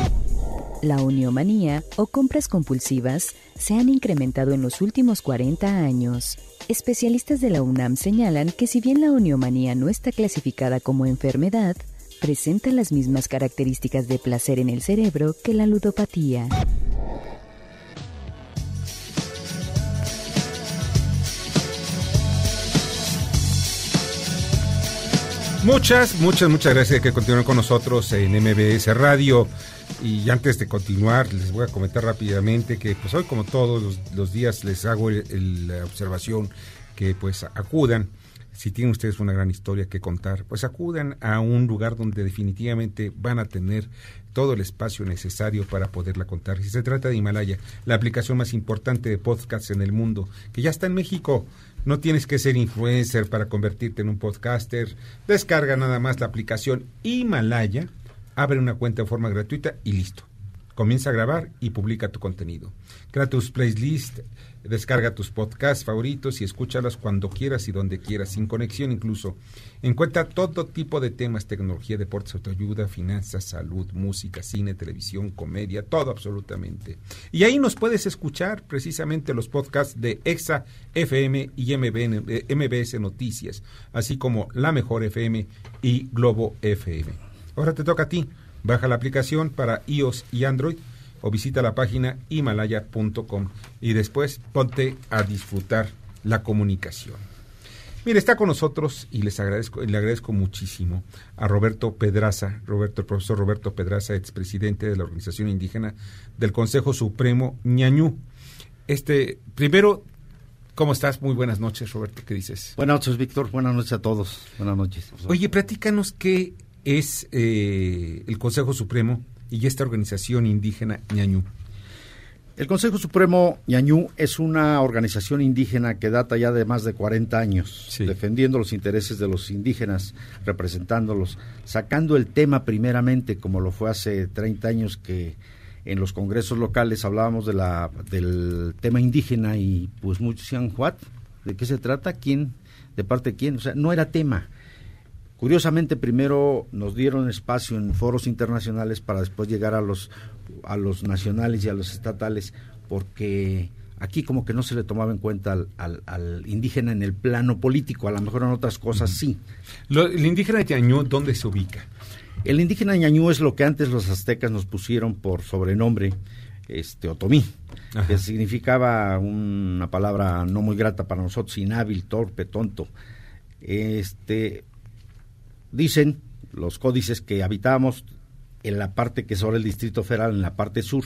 La uniomanía o compras compulsivas se han incrementado en los últimos 40 años. Especialistas de la UNAM señalan que si bien la uniomanía no está clasificada como enfermedad, presenta las mismas características de placer en el cerebro que la ludopatía. Muchas, muchas, muchas gracias que continúen con nosotros en MBS Radio. Y antes de continuar, les voy a comentar rápidamente que pues hoy como todos los, días les hago la observación que pues acudan si tienen ustedes una gran historia que contar, pues acudan a un lugar donde definitivamente van a tener todo el espacio necesario para poderla contar. Si se trata de Himalaya, la aplicación más importante de podcasts en el mundo, que ya está en México. No tienes que ser influencer para convertirte en un podcaster. Descarga nada más la aplicación Himalaya, abre una cuenta de forma gratuita y listo. Comienza a grabar y publica tu contenido. Crea tus playlists Descarga tus podcasts favoritos y escúchalos cuando quieras y donde quieras, sin conexión incluso. Encuentra todo tipo de temas, tecnología, deportes, autoayuda, finanzas, salud, música, cine, televisión, comedia, todo absolutamente. Y ahí nos puedes escuchar precisamente los podcasts de EXA FM y MBS eh, Noticias, así como La Mejor FM y Globo FM. Ahora te toca a ti. Baja la aplicación para iOS y Android o visita la página himalaya.com y después ponte a disfrutar la comunicación. Mire, está con nosotros y les agradezco, le agradezco muchísimo a Roberto Pedraza, Roberto, el profesor Roberto Pedraza, expresidente de la Organización Indígena del Consejo Supremo Ñañú. Este, primero, ¿cómo estás? Muy buenas noches, Roberto, ¿qué dices? Buenas noches, Víctor, buenas noches a todos, buenas noches. Oye, platícanos qué es eh, el Consejo Supremo y esta organización indígena ñañú? El Consejo Supremo ñañú es una organización indígena que data ya de más de 40 años, defendiendo los intereses de los indígenas, representándolos, sacando el tema primeramente, como lo fue hace 30 años que en los congresos locales hablábamos de la, del tema indígena y pues muchos decían, ¿what? ¿De qué se trata? ¿Quién? ¿De parte de quién? O sea, no era tema Curiosamente, primero nos dieron espacio en foros internacionales para después llegar a los, a los nacionales y a los estatales, porque aquí como que no se le tomaba en cuenta al, indígena en el plano político, a lo mejor en otras cosas sí. ¿El indígena ñañú dónde se ubica? El indígena ñañú es lo que antes los aztecas nos pusieron por sobrenombre, este otomí, que significaba una palabra no muy grata para nosotros, inhábil, torpe, tonto. Este, Dicen los códices que habitábamos en la parte que es ahora el Distrito Federal, en la parte sur,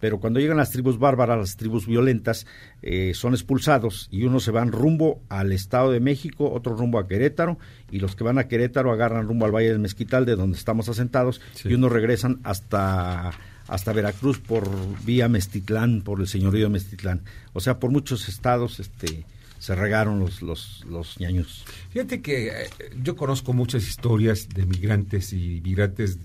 pero cuando llegan las tribus bárbaras, las tribus violentas, eh, son expulsados y unos se van rumbo al Estado de México, otro rumbo a Querétaro, y los que van a Querétaro agarran rumbo al Valle del Mezquital, de donde estamos asentados, y unos regresan hasta hasta Veracruz por vía Mestitlán, por el señorío de Mestitlán. O sea, por muchos estados, este, se regaron los, los, los ñaños. Fíjate que eh, yo conozco muchas historias de migrantes y migrantes.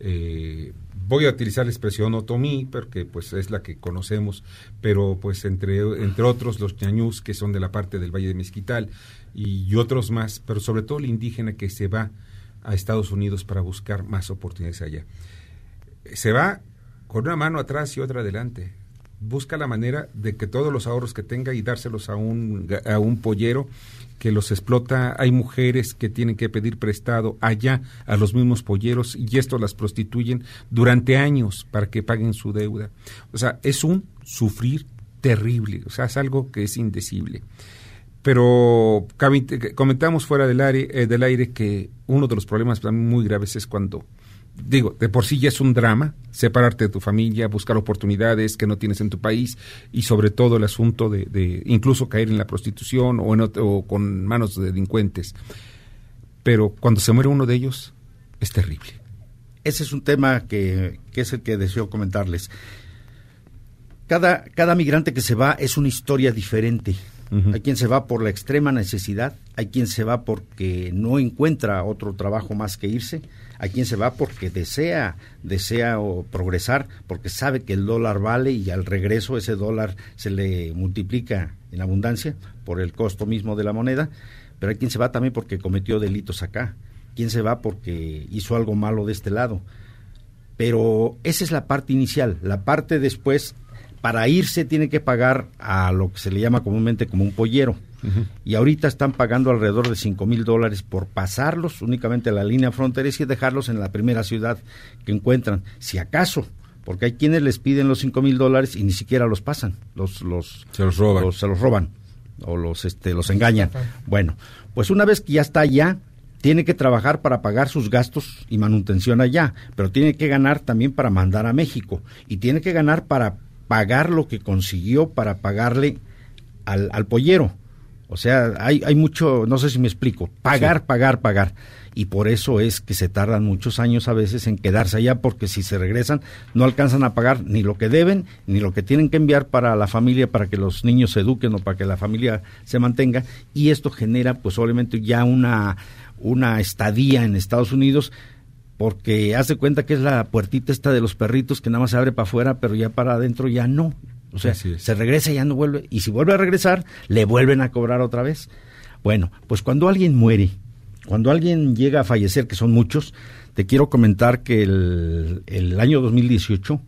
Eh, voy a utilizar la expresión otomí porque pues es la que conocemos, pero pues entre, entre otros los ñañús que son de la parte del Valle de Mezquital y otros más, pero sobre todo el indígena que se va a Estados Unidos para buscar más oportunidades allá. Se va con una mano atrás y otra adelante busca la manera de que todos los ahorros que tenga y dárselos a un, a un pollero que los explota. Hay mujeres que tienen que pedir prestado allá a los mismos polleros y esto las prostituyen durante años para que paguen su deuda. O sea, es un sufrir terrible, o sea, es algo que es indecible. Pero comentamos fuera del aire, eh, del aire que uno de los problemas muy graves es cuando digo, de por sí ya es un drama separarte de tu familia, buscar oportunidades que no tienes en tu país y sobre todo el asunto de, incluso caer en la prostitución o, o con manos de delincuentes. Pero cuando se muere uno de ellos, es terrible. Ese es un tema que, que es el que deseo comentarles. Cada, cada migrante que se va es una historia diferente. Hay quien se va por la extrema necesidad, hay quien se va porque no encuentra otro trabajo más que irse, hay quien se va porque desea, desea progresar, porque sabe que el dólar vale y al regreso ese dólar se le multiplica en abundancia por el costo mismo de la moneda, pero hay quien se va también porque cometió delitos acá, quien se va porque hizo algo malo de este lado. Pero esa es la parte inicial, la parte después para irse tiene que pagar a lo que se le llama comúnmente como un pollero. Y ahorita están pagando alrededor de cinco mil dólares por pasarlos únicamente a la línea fronteriza y dejarlos en la primera ciudad que encuentran. Si acaso, porque hay quienes les piden los cinco mil dólares y ni siquiera los pasan, los, los, se los roban. se los roban o los, este, los engañan. Bueno, pues una vez que ya está allá, tiene que trabajar para pagar sus gastos y manutención allá, pero tiene que ganar también para mandar a México y tiene que ganar para pagar lo que consiguió para pagarle al, al pollero. O sea, hay, hay mucho, no sé si me explico, pagar, pagar, pagar. Y por eso es que se tardan muchos años a veces en quedarse allá, porque si se regresan no alcanzan a pagar ni lo que deben, ni lo que tienen que enviar para la familia, para que los niños se eduquen o para que la familia se mantenga. Y esto genera, pues obviamente, ya una, una estadía en Estados Unidos porque hace cuenta que es la puertita esta de los perritos que nada más se abre para afuera, pero ya para adentro ya no. O sea, se regresa y ya no vuelve. Y si vuelve a regresar, le vuelven a cobrar otra vez. Bueno, pues cuando alguien muere, cuando alguien llega a fallecer, que son muchos, te quiero comentar que el, el año 2018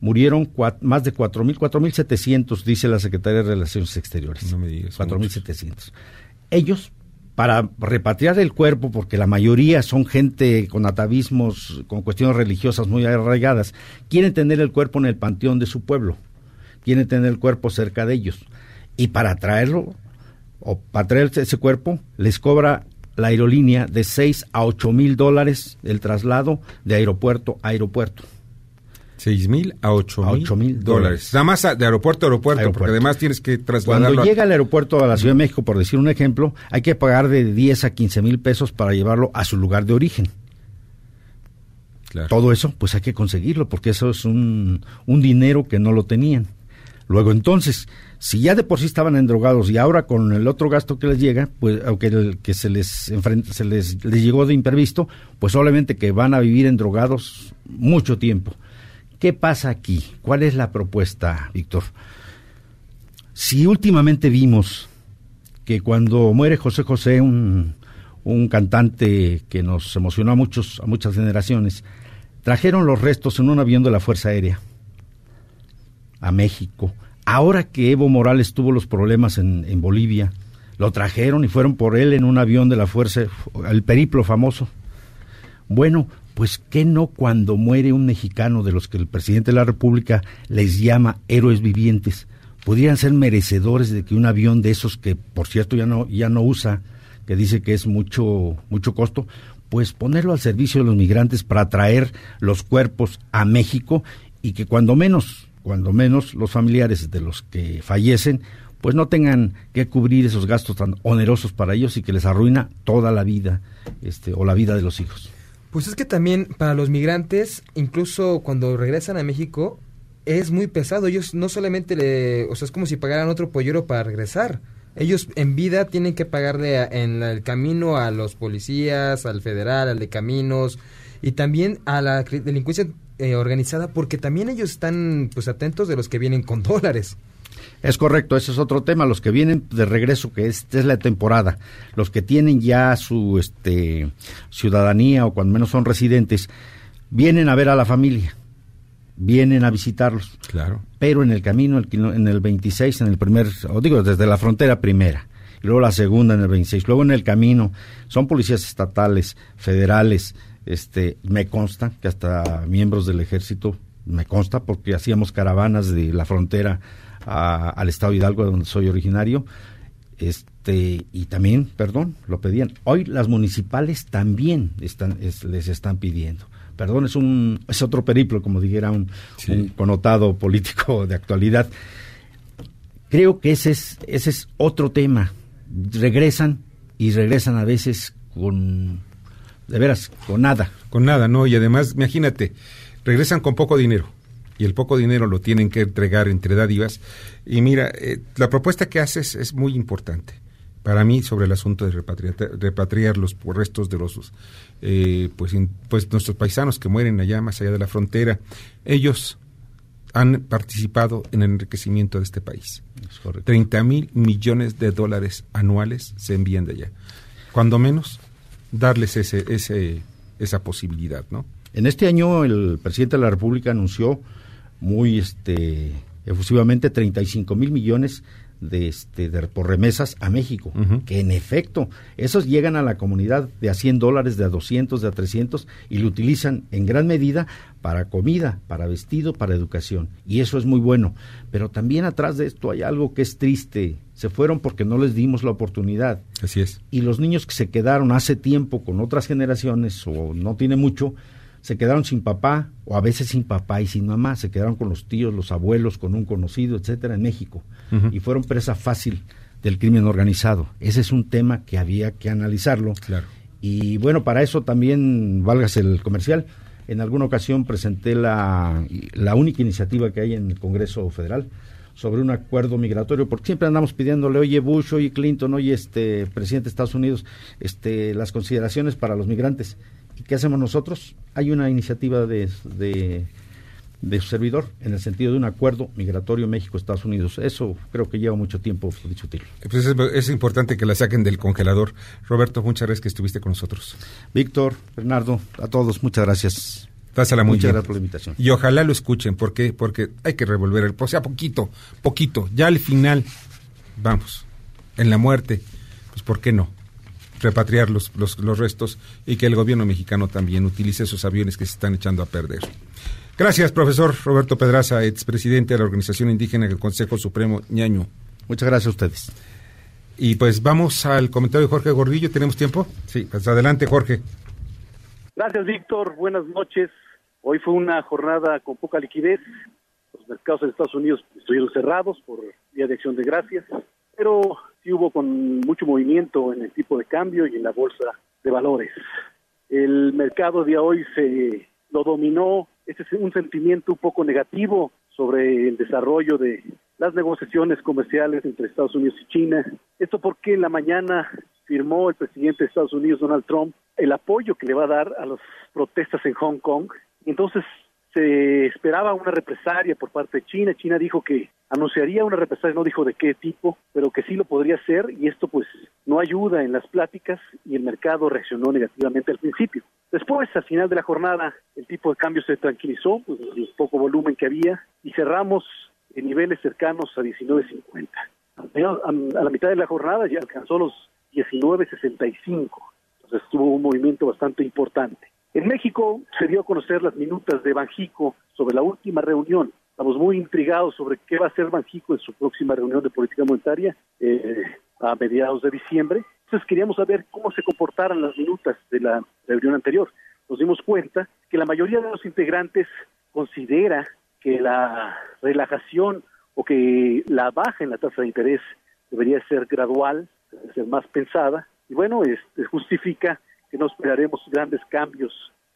murieron más de 4.000, 4.700, dice la Secretaría de Relaciones Exteriores. No me digas. 4.700. Ellos para repatriar el cuerpo, porque la mayoría son gente con atavismos, con cuestiones religiosas muy arraigadas, quieren tener el cuerpo en el panteón de su pueblo, quieren tener el cuerpo cerca de ellos. Y para traerlo, o para traer ese cuerpo, les cobra la aerolínea de 6 a 8 mil dólares el traslado de aeropuerto a aeropuerto. 6 mil a 8 mil dólares. Nada más de aeropuerto a aeropuerto, porque además tienes que trasladarlo. Cuando llega al aeropuerto a la Ciudad de México, por decir un ejemplo, hay que pagar de 10 a 15 mil pesos para llevarlo a su lugar de origen. Todo eso, pues hay que conseguirlo, porque eso es un, un dinero que no lo tenían. Luego, entonces, si ya de por sí estaban endrogados y ahora con el otro gasto que les llega, pues aunque el, que se les se les, les llegó de imprevisto, pues obviamente que van a vivir endrogados mucho tiempo. ¿Qué pasa aquí? ¿Cuál es la propuesta, Víctor? Si últimamente vimos que cuando muere José José, un, cantante que nos emocionó a, muchos, a muchas generaciones, trajeron los restos en un avión de la Fuerza Aérea a México. Ahora que Evo Morales tuvo los problemas en, en Bolivia, lo trajeron y fueron por él en un avión de la Fuerza, el periplo famoso. Bueno, pues ¿qué no cuando muere un mexicano de los que el presidente de la República les llama héroes vivientes? Podrían ser merecedores de que un avión de esos que por cierto ya no ya no usa, que dice que es mucho mucho costo, pues ponerlo al servicio de los migrantes para traer los cuerpos a México y que cuando menos cuando menos los familiares de los que fallecen pues no tengan que cubrir esos gastos tan onerosos para ellos y que les arruina toda la vida este o la vida de los hijos. Pues es que también para los migrantes, incluso cuando regresan a México, es muy pesado. Ellos no solamente le, o sea, es como si pagaran otro pollero para regresar. Ellos en vida tienen que pagarle en el camino a los policías, al federal, al de caminos y también a la delincuencia eh, organizada porque también ellos están pues atentos de los que vienen con (laughs) dólares. Es correcto, ese es otro tema. Los que vienen de regreso, que es, es la temporada, los que tienen ya su este, ciudadanía o cuando menos son residentes, vienen a ver a la familia, vienen a visitarlos. Claro. Pero en el camino, en el 26, en el primer, o digo, desde la frontera primera, y luego la segunda en el 26, luego en el camino, son policías estatales, federales, este, me consta que hasta miembros del ejército, me consta porque hacíamos caravanas de la frontera al estado Hidalgo, donde soy originario, este y también, perdón, lo pedían. Hoy las municipales también están, les están pidiendo, perdón, es un es otro periplo, como dijera un, un connotado político (laughs) de actualidad. Creo que ese es, ese es otro tema. Regresan y regresan a veces con, de veras, con nada. Con nada, ¿no? Y además, imagínate, regresan con poco dinero y el poco dinero lo tienen que entregar entre dádivas. Y mira, eh, la propuesta que haces es muy importante para mí sobre el asunto de repatriar, repatriar los restos de los eh, pues, pues nuestros paisanos que mueren allá más allá de la frontera ellos han participado en el enriquecimiento de este país 30 mil millones de dólares anuales se envían de allá cuando menos darles ese, ese esa posibilidad no en este año el presidente de la república anunció muy este efusivamente 35 mil millones de, este, de, por remesas a México, que en efecto, esos llegan a la comunidad de a 100 dólares, de a 200, de a 300 y lo utilizan en gran medida para comida, para vestido, para educación. Y eso es muy bueno. Pero también atrás de esto hay algo que es triste. Se fueron porque no les dimos la oportunidad. Así es. Y los niños que se quedaron hace tiempo con otras generaciones o no tiene mucho, se quedaron sin papá o a veces sin papá y sin mamá, se quedaron con los tíos, los abuelos, con un conocido, etcétera, en México y fueron presa fácil del crimen organizado. Ese es un tema que había que analizarlo. Claro. Y bueno, para eso también, válgase el comercial, en alguna ocasión presenté la, la única iniciativa que hay en el Congreso Federal sobre un acuerdo migratorio, porque siempre andamos pidiéndole, oye Bush, oye Clinton, oye este presidente de Estados Unidos, este, las consideraciones para los migrantes. ¿Y qué hacemos nosotros? Hay una iniciativa de, de, su servidor en el sentido de un acuerdo migratorio México-Estados Unidos. Eso creo que lleva mucho tiempo discutir. Pues es, importante que la saquen del congelador. Roberto, muchas gracias que estuviste con nosotros. Víctor, Bernardo, a todos, muchas gracias. Pásala muy Muchas gracias por la invitación. Y ojalá lo escuchen, porque porque hay que revolver el... O sea, poquito, poquito. Ya al final, vamos, en la muerte, pues ¿por qué no? Repatriar los, los, restos y que el gobierno mexicano también utilice esos aviones que se están echando a perder. Gracias, profesor Roberto Pedraza, expresidente de la Organización Indígena del Consejo Supremo Ñaño. Muchas gracias a ustedes. Y pues vamos al comentario de Jorge Gordillo. ¿Tenemos tiempo? Sí, pues adelante, Jorge. Gracias, Víctor. Buenas noches. Hoy fue una jornada con poca liquidez. Los mercados en Estados Unidos estuvieron cerrados por Día de Acción de Gracias, pero sí hubo con mucho movimiento en el tipo de cambio y en la bolsa de valores. El mercado de hoy se lo dominó, este es un sentimiento un poco negativo sobre el desarrollo de las negociaciones comerciales entre Estados Unidos y China. Esto porque en la mañana firmó el presidente de Estados Unidos, Donald Trump, el apoyo que le va a dar a las protestas en Hong Kong. Entonces se esperaba una represalia por parte de China. China dijo que anunciaría una represalia, no dijo de qué tipo, pero que sí lo podría hacer y esto pues no ayuda en las pláticas y el mercado reaccionó negativamente al principio. Después, al final de la jornada, el tipo de cambio se tranquilizó, pues el poco volumen que había y cerramos en niveles cercanos a 19.50. A la mitad de la jornada ya alcanzó los 19.65. Entonces tuvo un movimiento bastante importante. En México se dio a conocer las minutas de Banjico sobre la última reunión. Estamos muy intrigados sobre qué va a hacer Banjico en su próxima reunión de política monetaria eh, a mediados de diciembre. Entonces queríamos saber cómo se comportaran las minutas de la reunión anterior. Nos dimos cuenta que la mayoría de los integrantes considera que la relajación o que la baja en la tasa de interés debería ser gradual, debería ser más pensada, y bueno, este, justifica que no esperaremos grandes cambios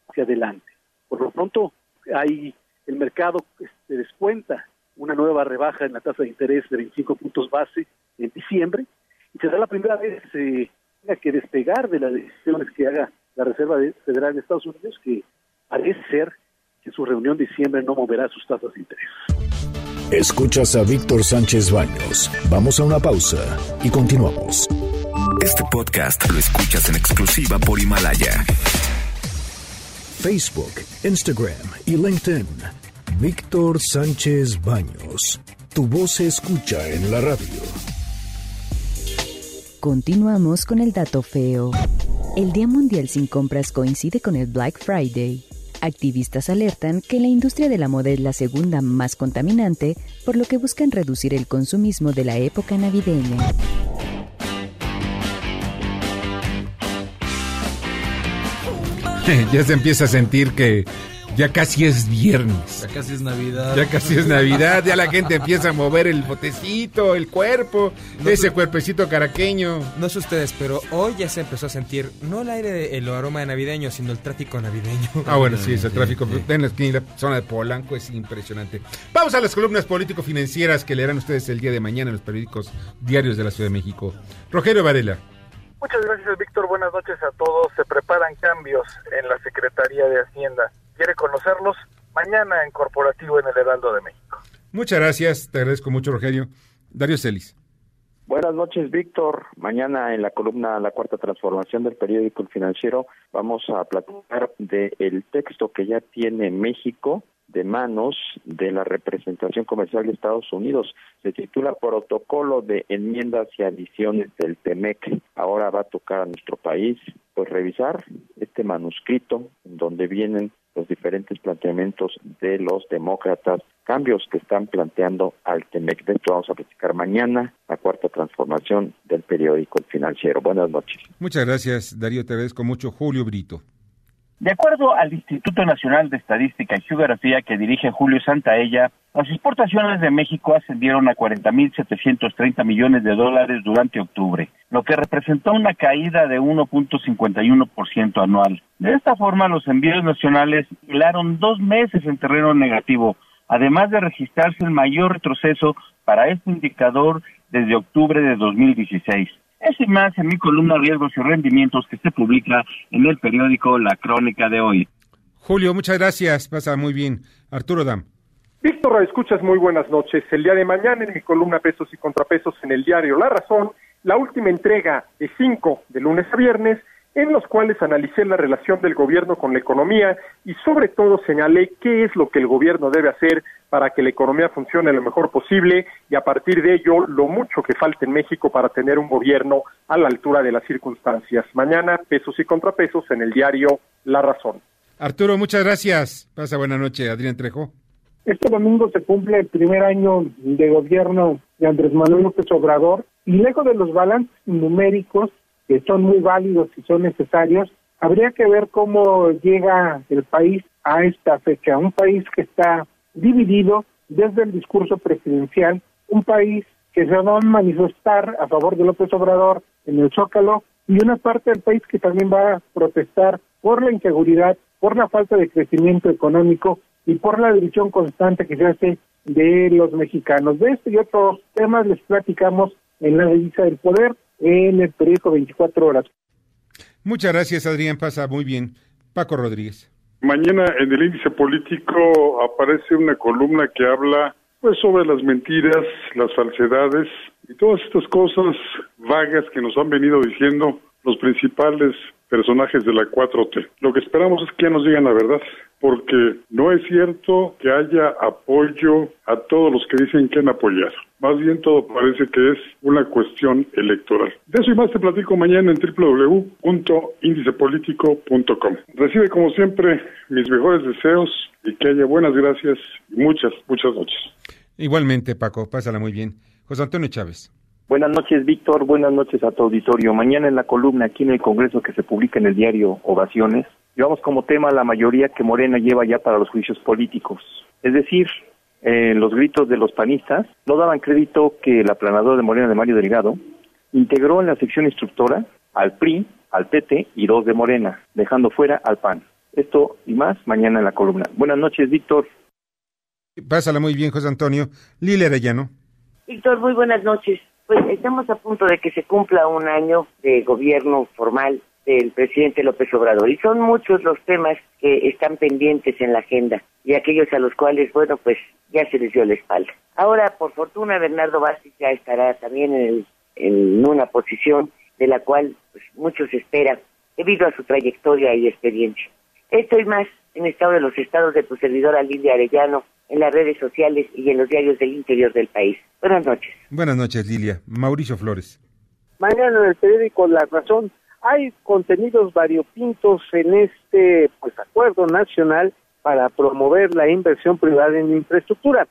hacia adelante. Por lo pronto, hay el mercado este, descuenta una nueva rebaja en la tasa de interés de 25 puntos base en diciembre y será la primera vez que tenga que despegar de las decisiones que haga la Reserva Federal de Estados Unidos, que parece ser que su reunión de diciembre no moverá sus tasas de interés. Escuchas a Víctor Sánchez Baños. Vamos a una pausa y continuamos. Este podcast lo escuchas en exclusiva por Himalaya. Facebook, Instagram y LinkedIn. Víctor Sánchez Baños. Tu voz se escucha en la radio. Continuamos con el dato feo. El Día Mundial sin Compras coincide con el Black Friday. Activistas alertan que la industria de la moda es la segunda más contaminante, por lo que buscan reducir el consumismo de la época navideña. (laughs) ya se empieza a sentir que ya casi es viernes. Ya casi es Navidad. Ya casi es Navidad. Ya la gente empieza a mover el botecito, el cuerpo, ese cuerpecito caraqueño. No sé ustedes, pero hoy ya se empezó a sentir no el aire, el aroma de navideño, sino el tráfico navideño. Ah, bueno, sí, ese tráfico en la, zona de Polanco es impresionante. Vamos a las columnas político-financieras que leerán ustedes el día de mañana en los periódicos diarios de la Ciudad de México. Rogelio Varela. Muchas gracias, Víctor. Buenas noches a todos. Se preparan cambios en la Secretaría de Hacienda quiere conocerlos, mañana en Corporativo en el Heraldo de México. Muchas gracias, te agradezco mucho, Rogelio. Darío Celis. Buenas noches, Víctor. Mañana en la columna La Cuarta Transformación del periódico Financiero vamos a platicar del texto que ya tiene México de manos de la representación comercial de Estados Unidos. Se titula Protocolo de enmiendas y adiciones del TEMEC. Ahora va a tocar a nuestro país pues revisar este manuscrito donde vienen los diferentes planteamientos de los demócratas, cambios que están planteando al TEMEC. De esto vamos a platicar mañana, la cuarta transformación del periódico Financiero. Buenas noches. Muchas gracias, Darío. Te agradezco mucho. Julio Brito. De acuerdo al Instituto Nacional de Estadística y Geografía que dirige Julio Santaella, las exportaciones de México ascendieron a 40.730 millones de dólares durante octubre, lo que representó una caída de 1.51% anual. De esta forma, los envíos nacionales hilaron dos meses en terreno negativo, además de registrarse el mayor retroceso para este indicador desde octubre de 2016. Eso y más en mi columna Riesgos y Rendimientos que se publica en el periódico La Crónica de hoy. Julio, muchas gracias. Pasa muy bien. Arturo Dam. Víctor, escuchas muy buenas noches. El día de mañana en mi columna Pesos y Contrapesos en el diario La Razón, la última entrega de cinco de lunes a viernes en los cuales analicé la relación del gobierno con la economía y sobre todo señalé qué es lo que el gobierno debe hacer para que la economía funcione lo mejor posible y a partir de ello lo mucho que falta en México para tener un gobierno a la altura de las circunstancias. Mañana, pesos y contrapesos en el diario La Razón. Arturo, muchas gracias. Pasa buena noche, Adrián Trejo. Este domingo se cumple el primer año de gobierno de Andrés Manuel López Obrador y lejos de los balances numéricos que son muy válidos y son necesarios, habría que ver cómo llega el país a esta fecha, un país que está dividido desde el discurso presidencial, un país que se va a manifestar a favor de López Obrador en el Zócalo y una parte del país que también va a protestar por la inseguridad, por la falta de crecimiento económico y por la división constante que se hace de los mexicanos. De este y otros temas les platicamos en la divisa del poder en el periódico 24 horas. Muchas gracias, Adrián. Pasa muy bien. Paco Rodríguez. Mañana en el índice político aparece una columna que habla pues sobre las mentiras, las falsedades y todas estas cosas vagas que nos han venido diciendo los principales personajes de la 4T. Lo que esperamos es que nos digan la verdad, porque no es cierto que haya apoyo a todos los que dicen que han apoyado. Más bien todo parece que es una cuestión electoral. De eso y más te platico mañana en www.indicepolitico.com. Recibe como siempre mis mejores deseos y que haya buenas gracias y muchas, muchas noches. Igualmente, Paco, pásala muy bien. José Antonio Chávez. Buenas noches, Víctor. Buenas noches a tu auditorio. Mañana en la columna aquí en el Congreso que se publica en el diario Ovaciones, llevamos como tema la mayoría que Morena lleva ya para los juicios políticos. Es decir, eh, los gritos de los panistas no daban crédito que el aplanador de Morena de Mario Delgado integró en la sección instructora al PRI, al PT y dos de Morena, dejando fuera al PAN. Esto y más mañana en la columna. Buenas noches, Víctor. Pásala muy bien, José Antonio. Lili Arellano. Víctor, muy buenas noches. Pues estamos a punto de que se cumpla un año de gobierno formal del presidente López Obrador y son muchos los temas que están pendientes en la agenda y aquellos a los cuales, bueno, pues ya se les dio la espalda. Ahora, por fortuna, Bernardo Vázquez ya estará también en, en una posición de la cual pues, muchos esperan debido a su trayectoria y experiencia. Esto y más en Estado de los Estados de tu servidora Lidia Arellano, en las redes sociales y en los diarios del interior del país. Buenas noches. Buenas noches, Lilia. Mauricio Flores. Mañana en el periódico La Razón hay contenidos variopintos en este pues acuerdo nacional para promover la inversión privada en infraestructura.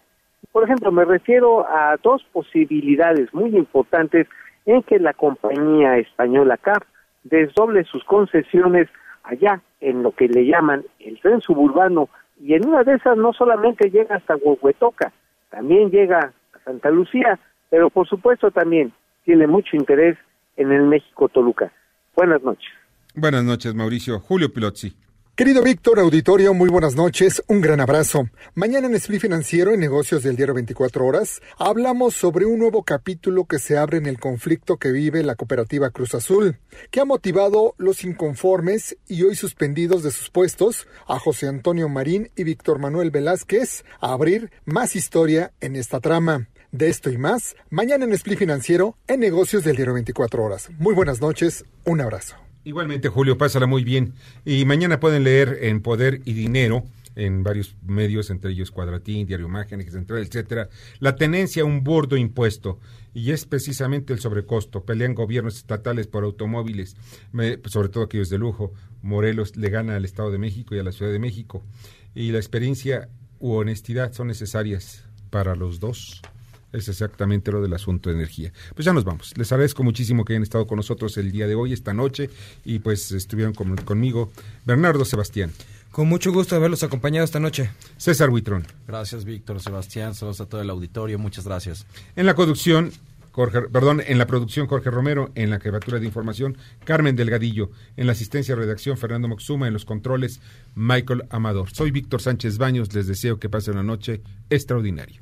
Por ejemplo, me refiero a dos posibilidades muy importantes en que la compañía española CAP desdoble sus concesiones allá en lo que le llaman el tren suburbano y en una de esas no solamente llega hasta Huehuetoca, también llega a Santa Lucía, pero por supuesto también tiene mucho interés en el México Toluca. Buenas noches. Buenas noches, Mauricio. Julio Pilotzi. Querido Víctor, auditorio, muy buenas noches, un gran abrazo. Mañana en Split Financiero, en negocios del diario 24 horas, hablamos sobre un nuevo capítulo que se abre en el conflicto que vive la cooperativa Cruz Azul, que ha motivado los inconformes y hoy suspendidos de sus puestos a José Antonio Marín y Víctor Manuel Velázquez a abrir más historia en esta trama. De esto y más, mañana en Split Financiero, en negocios del diario 24 horas. Muy buenas noches, un abrazo. Igualmente, Julio, pásala muy bien. Y mañana pueden leer en Poder y Dinero, en varios medios, entre ellos Cuadratín, Diario Imagen, Central, etcétera, la tenencia a un burdo impuesto. Y es precisamente el sobrecosto. Pelean gobiernos estatales por automóviles, sobre todo aquellos de lujo. Morelos le gana al Estado de México y a la Ciudad de México. Y la experiencia u honestidad son necesarias para los dos es exactamente lo del asunto de energía. Pues ya nos vamos. Les agradezco muchísimo que hayan estado con nosotros el día de hoy, esta noche, y pues estuvieron conmigo Bernardo Sebastián. Con mucho gusto haberlos acompañado esta noche. César Huitrón. Gracias, Víctor, Sebastián, saludos a todo el auditorio, muchas gracias. En la conducción, Jorge, perdón, en la producción Jorge Romero, en la jefatura de información Carmen Delgadillo, en la asistencia de redacción Fernando Moxuma, en los controles Michael Amador. Soy Víctor Sánchez Baños, les deseo que pasen una noche extraordinaria.